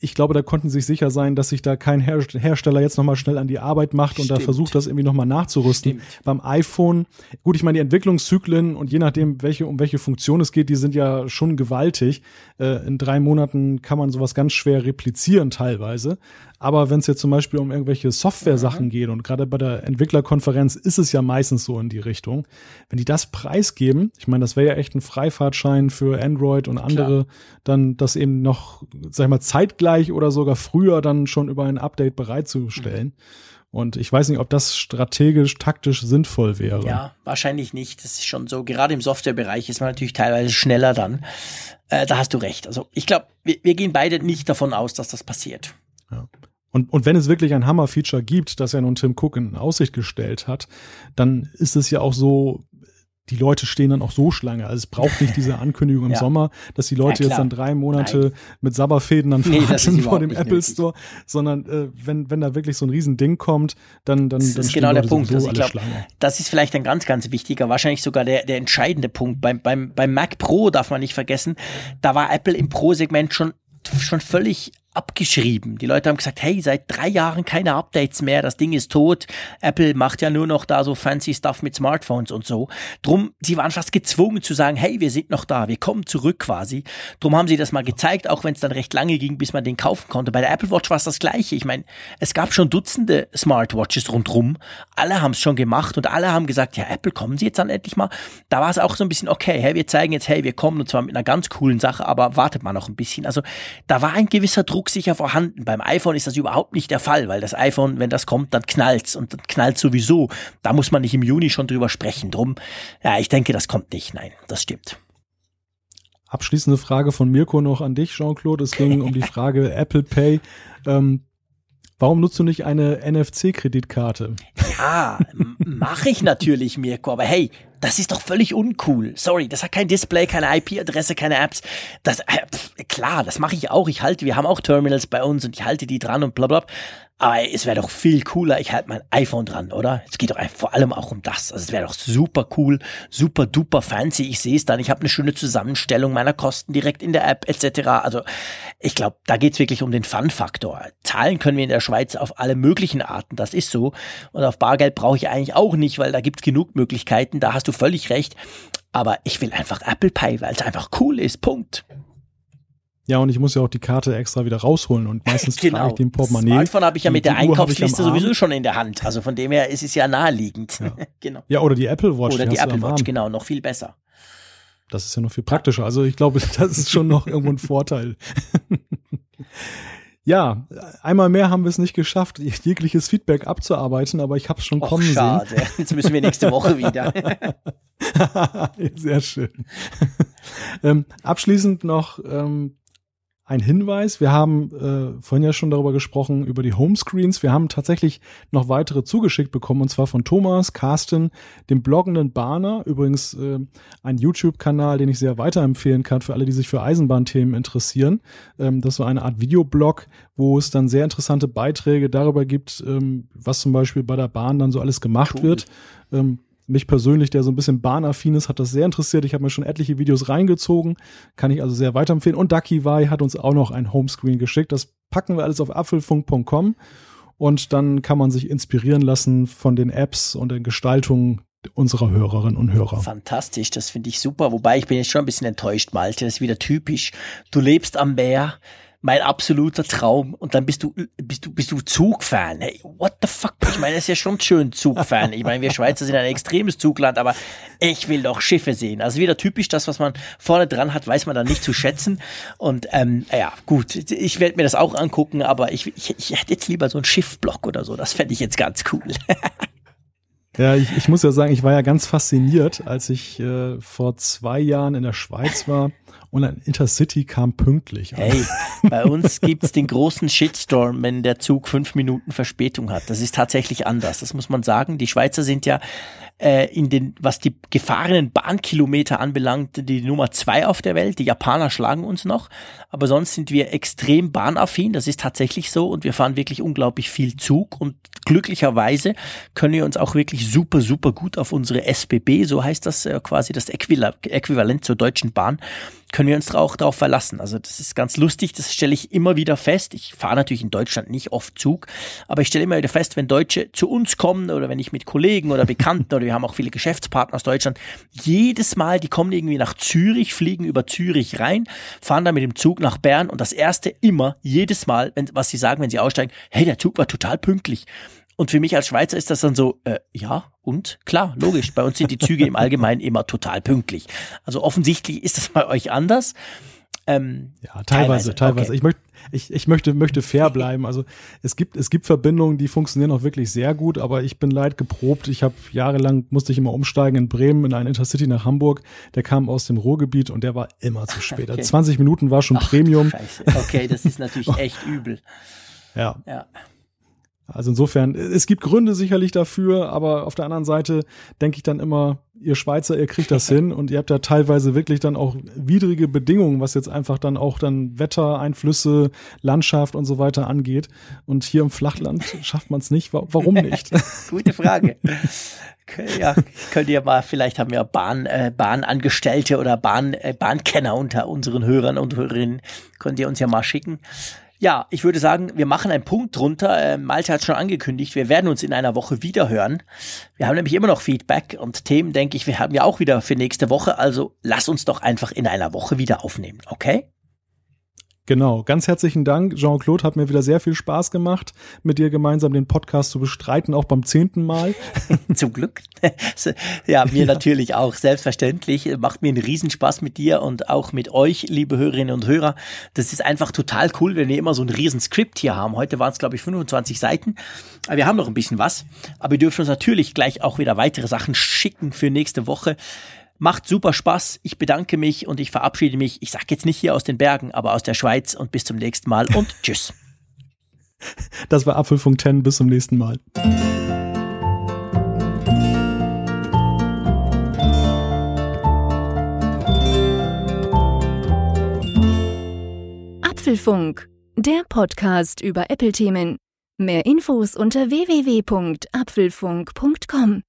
ich glaube, da konnten sie sich sicher sein, dass sich da kein Her Hersteller jetzt nochmal schnell an die Arbeit macht Stimmt. und da versucht, das irgendwie nochmal nachzurüsten. Stimmt. Beim iPhone, gut, ich meine, die Entwicklungszyklen und je nachdem, welche, um welche Funktion es geht, die sind ja schon gewaltig. Äh, in drei Monaten kann man sowas ganz schwer replizieren teilweise. Aber wenn es jetzt zum Beispiel um irgendwelche Software-Sachen mhm. geht und gerade bei der Entwicklerkonferenz ist es ja meistens so in die Richtung, wenn die das preisgeben, ich meine, das wäre ja echt ein Freifahrtschein für Android und andere, Klar. dann das eben noch, sag ich mal, zeitgleich oder sogar früher dann schon über ein Update bereitzustellen. Mhm. Und ich weiß nicht, ob das strategisch, taktisch sinnvoll wäre. Ja, wahrscheinlich nicht. Das ist schon so. Gerade im Softwarebereich ist man natürlich teilweise schneller dann. Äh, da hast du recht. Also ich glaube, wir, wir gehen beide nicht davon aus, dass das passiert. Ja. Und, und wenn es wirklich ein Hammer-Feature gibt, das ja nun Tim Cook in Aussicht gestellt hat, dann ist es ja auch so, die Leute stehen dann auch so Schlange. Also es braucht nicht diese Ankündigung im ja. Sommer, dass die Leute ja, jetzt dann drei Monate Nein. mit Sabberfäden dann nee, vor dem Apple. Store, sondern äh, wenn, wenn da wirklich so ein Riesending kommt, dann dann Das dann ist genau der Punkt. Also ich glaube, das ist vielleicht ein ganz, ganz wichtiger, wahrscheinlich sogar der, der entscheidende Punkt. Beim, beim, beim Mac Pro darf man nicht vergessen, da war Apple im Pro-Segment schon schon völlig abgeschrieben. Die Leute haben gesagt, hey, seit drei Jahren keine Updates mehr, das Ding ist tot. Apple macht ja nur noch da so fancy Stuff mit Smartphones und so. Drum, sie waren fast gezwungen zu sagen, hey, wir sind noch da, wir kommen zurück quasi. Drum haben sie das mal gezeigt, auch wenn es dann recht lange ging, bis man den kaufen konnte. Bei der Apple Watch war es das gleiche. Ich meine, es gab schon Dutzende Smartwatches rundrum. Alle haben es schon gemacht und alle haben gesagt, ja, Apple, kommen Sie jetzt dann endlich mal. Da war es auch so ein bisschen, okay, hey, wir zeigen jetzt, hey, wir kommen und zwar mit einer ganz coolen Sache, aber wartet mal noch ein bisschen. Also da war ein gewisser Druck drucksicher vorhanden. Beim iPhone ist das überhaupt nicht der Fall, weil das iPhone, wenn das kommt, dann knallt's und dann knallt sowieso. Da muss man nicht im Juni schon drüber sprechen. Drum, ja, ich denke, das kommt nicht. Nein, das stimmt. Abschließende Frage von Mirko noch an dich, Jean-Claude. Es ging um die Frage Apple Pay. Ähm, Warum nutzt du nicht eine NFC-Kreditkarte? Ja, mache ich natürlich, Mirko. Aber hey, das ist doch völlig uncool. Sorry, das hat kein Display, keine IP-Adresse, keine Apps. Das, äh, pf, klar, das mache ich auch. Ich halte, wir haben auch Terminals bei uns und ich halte die dran und bla bla. Aber es wäre doch viel cooler, ich halte mein iPhone dran, oder? Es geht doch vor allem auch um das. Also es wäre doch super cool, super duper fancy. Ich sehe es dann, ich habe eine schöne Zusammenstellung meiner Kosten direkt in der App etc. Also ich glaube, da geht's wirklich um den Fun-Faktor. Zahlen können wir in der Schweiz auf alle möglichen Arten, das ist so. Und auf Bargeld brauche ich eigentlich auch nicht, weil da gibt's genug Möglichkeiten, da hast du völlig recht. Aber ich will einfach Apple Pay, weil es einfach cool ist. Punkt. Ja, und ich muss ja auch die Karte extra wieder rausholen und meistens genau. trage ich den Portemonnaie. Smartphone habe ich ja mit der Einkaufsliste sowieso schon in der Hand. Also von dem her ist es ja naheliegend. Ja, genau. ja oder die Apple Watch. Oder die, die Apple Watch, genau, noch viel besser. Das ist ja noch viel praktischer. Also ich glaube, das ist schon noch irgendwo ein Vorteil. Ja, einmal mehr haben wir es nicht geschafft, jegliches Feedback abzuarbeiten, aber ich habe es schon Och, kommen schade. sehen. Jetzt müssen wir nächste Woche wieder. Sehr schön. ähm, abschließend noch ähm, ein Hinweis. Wir haben äh, vorhin ja schon darüber gesprochen, über die Homescreens. Wir haben tatsächlich noch weitere zugeschickt bekommen, und zwar von Thomas, Carsten, dem bloggenden Bahner. Übrigens äh, ein YouTube-Kanal, den ich sehr weiterempfehlen kann für alle, die sich für Eisenbahnthemen interessieren. Ähm, das war eine Art Videoblog, wo es dann sehr interessante Beiträge darüber gibt, ähm, was zum Beispiel bei der Bahn dann so alles gemacht cool. wird. Ähm, mich persönlich, der so ein bisschen bahnaffin ist, hat das sehr interessiert. Ich habe mir schon etliche Videos reingezogen, kann ich also sehr weiterempfehlen. Und Ducky Wai hat uns auch noch ein Homescreen geschickt. Das packen wir alles auf apfelfunk.com und dann kann man sich inspirieren lassen von den Apps und den Gestaltungen unserer Hörerinnen und Hörer. Fantastisch, das finde ich super. Wobei ich bin jetzt schon ein bisschen enttäuscht, Malte. Das ist wieder typisch. Du lebst am Meer, mein absoluter Traum. Und dann bist du, bist du, bist du Zugfan. Hey, what the fuck? Ich meine, es ist ja schon schön Zugfan. Ich meine, wir Schweizer sind ein extremes Zugland, aber ich will doch Schiffe sehen. Also wieder typisch, das, was man vorne dran hat, weiß man dann nicht zu schätzen. Und ähm, ja, gut, ich werde mir das auch angucken, aber ich, ich, ich hätte jetzt lieber so einen Schiffblock oder so. Das fände ich jetzt ganz cool. Ja, ich, ich muss ja sagen, ich war ja ganz fasziniert, als ich äh, vor zwei Jahren in der Schweiz war und ein Intercity kam pünktlich. Hey, bei uns gibt's den großen Shitstorm, wenn der Zug fünf Minuten Verspätung hat. Das ist tatsächlich anders. Das muss man sagen. Die Schweizer sind ja äh, in den, was die gefahrenen Bahnkilometer anbelangt, die Nummer zwei auf der Welt. Die Japaner schlagen uns noch, aber sonst sind wir extrem bahnaffin. Das ist tatsächlich so und wir fahren wirklich unglaublich viel Zug und glücklicherweise können wir uns auch wirklich super, super gut auf unsere SBB, so heißt das äh, quasi das Äquivalent zur Deutschen Bahn, können wir uns auch darauf verlassen. Also das ist ganz lustig, das stelle ich immer wieder fest. Ich fahre natürlich in Deutschland nicht oft Zug, aber ich stelle immer wieder fest, wenn Deutsche zu uns kommen oder wenn ich mit Kollegen oder Bekannten oder wir haben auch viele Geschäftspartner aus Deutschland, jedes Mal, die kommen irgendwie nach Zürich, fliegen über Zürich rein, fahren dann mit dem Zug nach Bern und das erste immer, jedes Mal, wenn, was sie sagen, wenn sie aussteigen, hey, der Zug war total pünktlich. Und für mich als Schweizer ist das dann so, äh, ja, und klar, logisch, bei uns sind die Züge im Allgemeinen immer total pünktlich. Also offensichtlich ist das bei euch anders. Ähm, ja, teilweise, teilweise. teilweise. Okay. Ich, möchte, ich, ich möchte, möchte fair bleiben. Also es gibt, es gibt Verbindungen, die funktionieren auch wirklich sehr gut, aber ich bin leid geprobt. Ich habe jahrelang, musste ich immer umsteigen in Bremen in einen Intercity nach Hamburg. Der kam aus dem Ruhrgebiet und der war immer zu spät. Okay. 20 Minuten war schon Ach, Premium. Scheiße. Okay, das ist natürlich echt übel. Ja. ja. Also insofern, es gibt Gründe sicherlich dafür, aber auf der anderen Seite denke ich dann immer, ihr Schweizer, ihr kriegt das hin und ihr habt da teilweise wirklich dann auch widrige Bedingungen, was jetzt einfach dann auch dann Wetter, Einflüsse, Landschaft und so weiter angeht. Und hier im Flachland schafft man es nicht. Warum nicht? Gute Frage. ja, könnt ihr mal, vielleicht haben wir Bahn, äh, Bahnangestellte oder Bahn, äh, Bahnkenner unter unseren Hörern und Hörerinnen, könnt ihr uns ja mal schicken. Ja, ich würde sagen, wir machen einen Punkt drunter. Äh, Malte hat schon angekündigt, wir werden uns in einer Woche wieder hören. Wir haben nämlich immer noch Feedback und Themen, denke ich, wir haben ja auch wieder für nächste Woche. Also lass uns doch einfach in einer Woche wieder aufnehmen, okay? Genau, ganz herzlichen Dank. Jean-Claude hat mir wieder sehr viel Spaß gemacht, mit dir gemeinsam den Podcast zu bestreiten, auch beim zehnten Mal. Zum Glück. ja, mir ja. natürlich auch, selbstverständlich. Macht mir einen Riesenspaß mit dir und auch mit euch, liebe Hörerinnen und Hörer. Das ist einfach total cool, wenn wir immer so ein riesen Skript hier haben. Heute waren es, glaube ich, 25 Seiten. Aber wir haben noch ein bisschen was. Aber wir dürfen uns natürlich gleich auch wieder weitere Sachen schicken für nächste Woche. Macht super Spaß. Ich bedanke mich und ich verabschiede mich. Ich sage jetzt nicht hier aus den Bergen, aber aus der Schweiz und bis zum nächsten Mal und tschüss. Das war Apfelfunk 10. Bis zum nächsten Mal. Apfelfunk, der Podcast über Apple-Themen. Mehr Infos unter www.apfelfunk.com.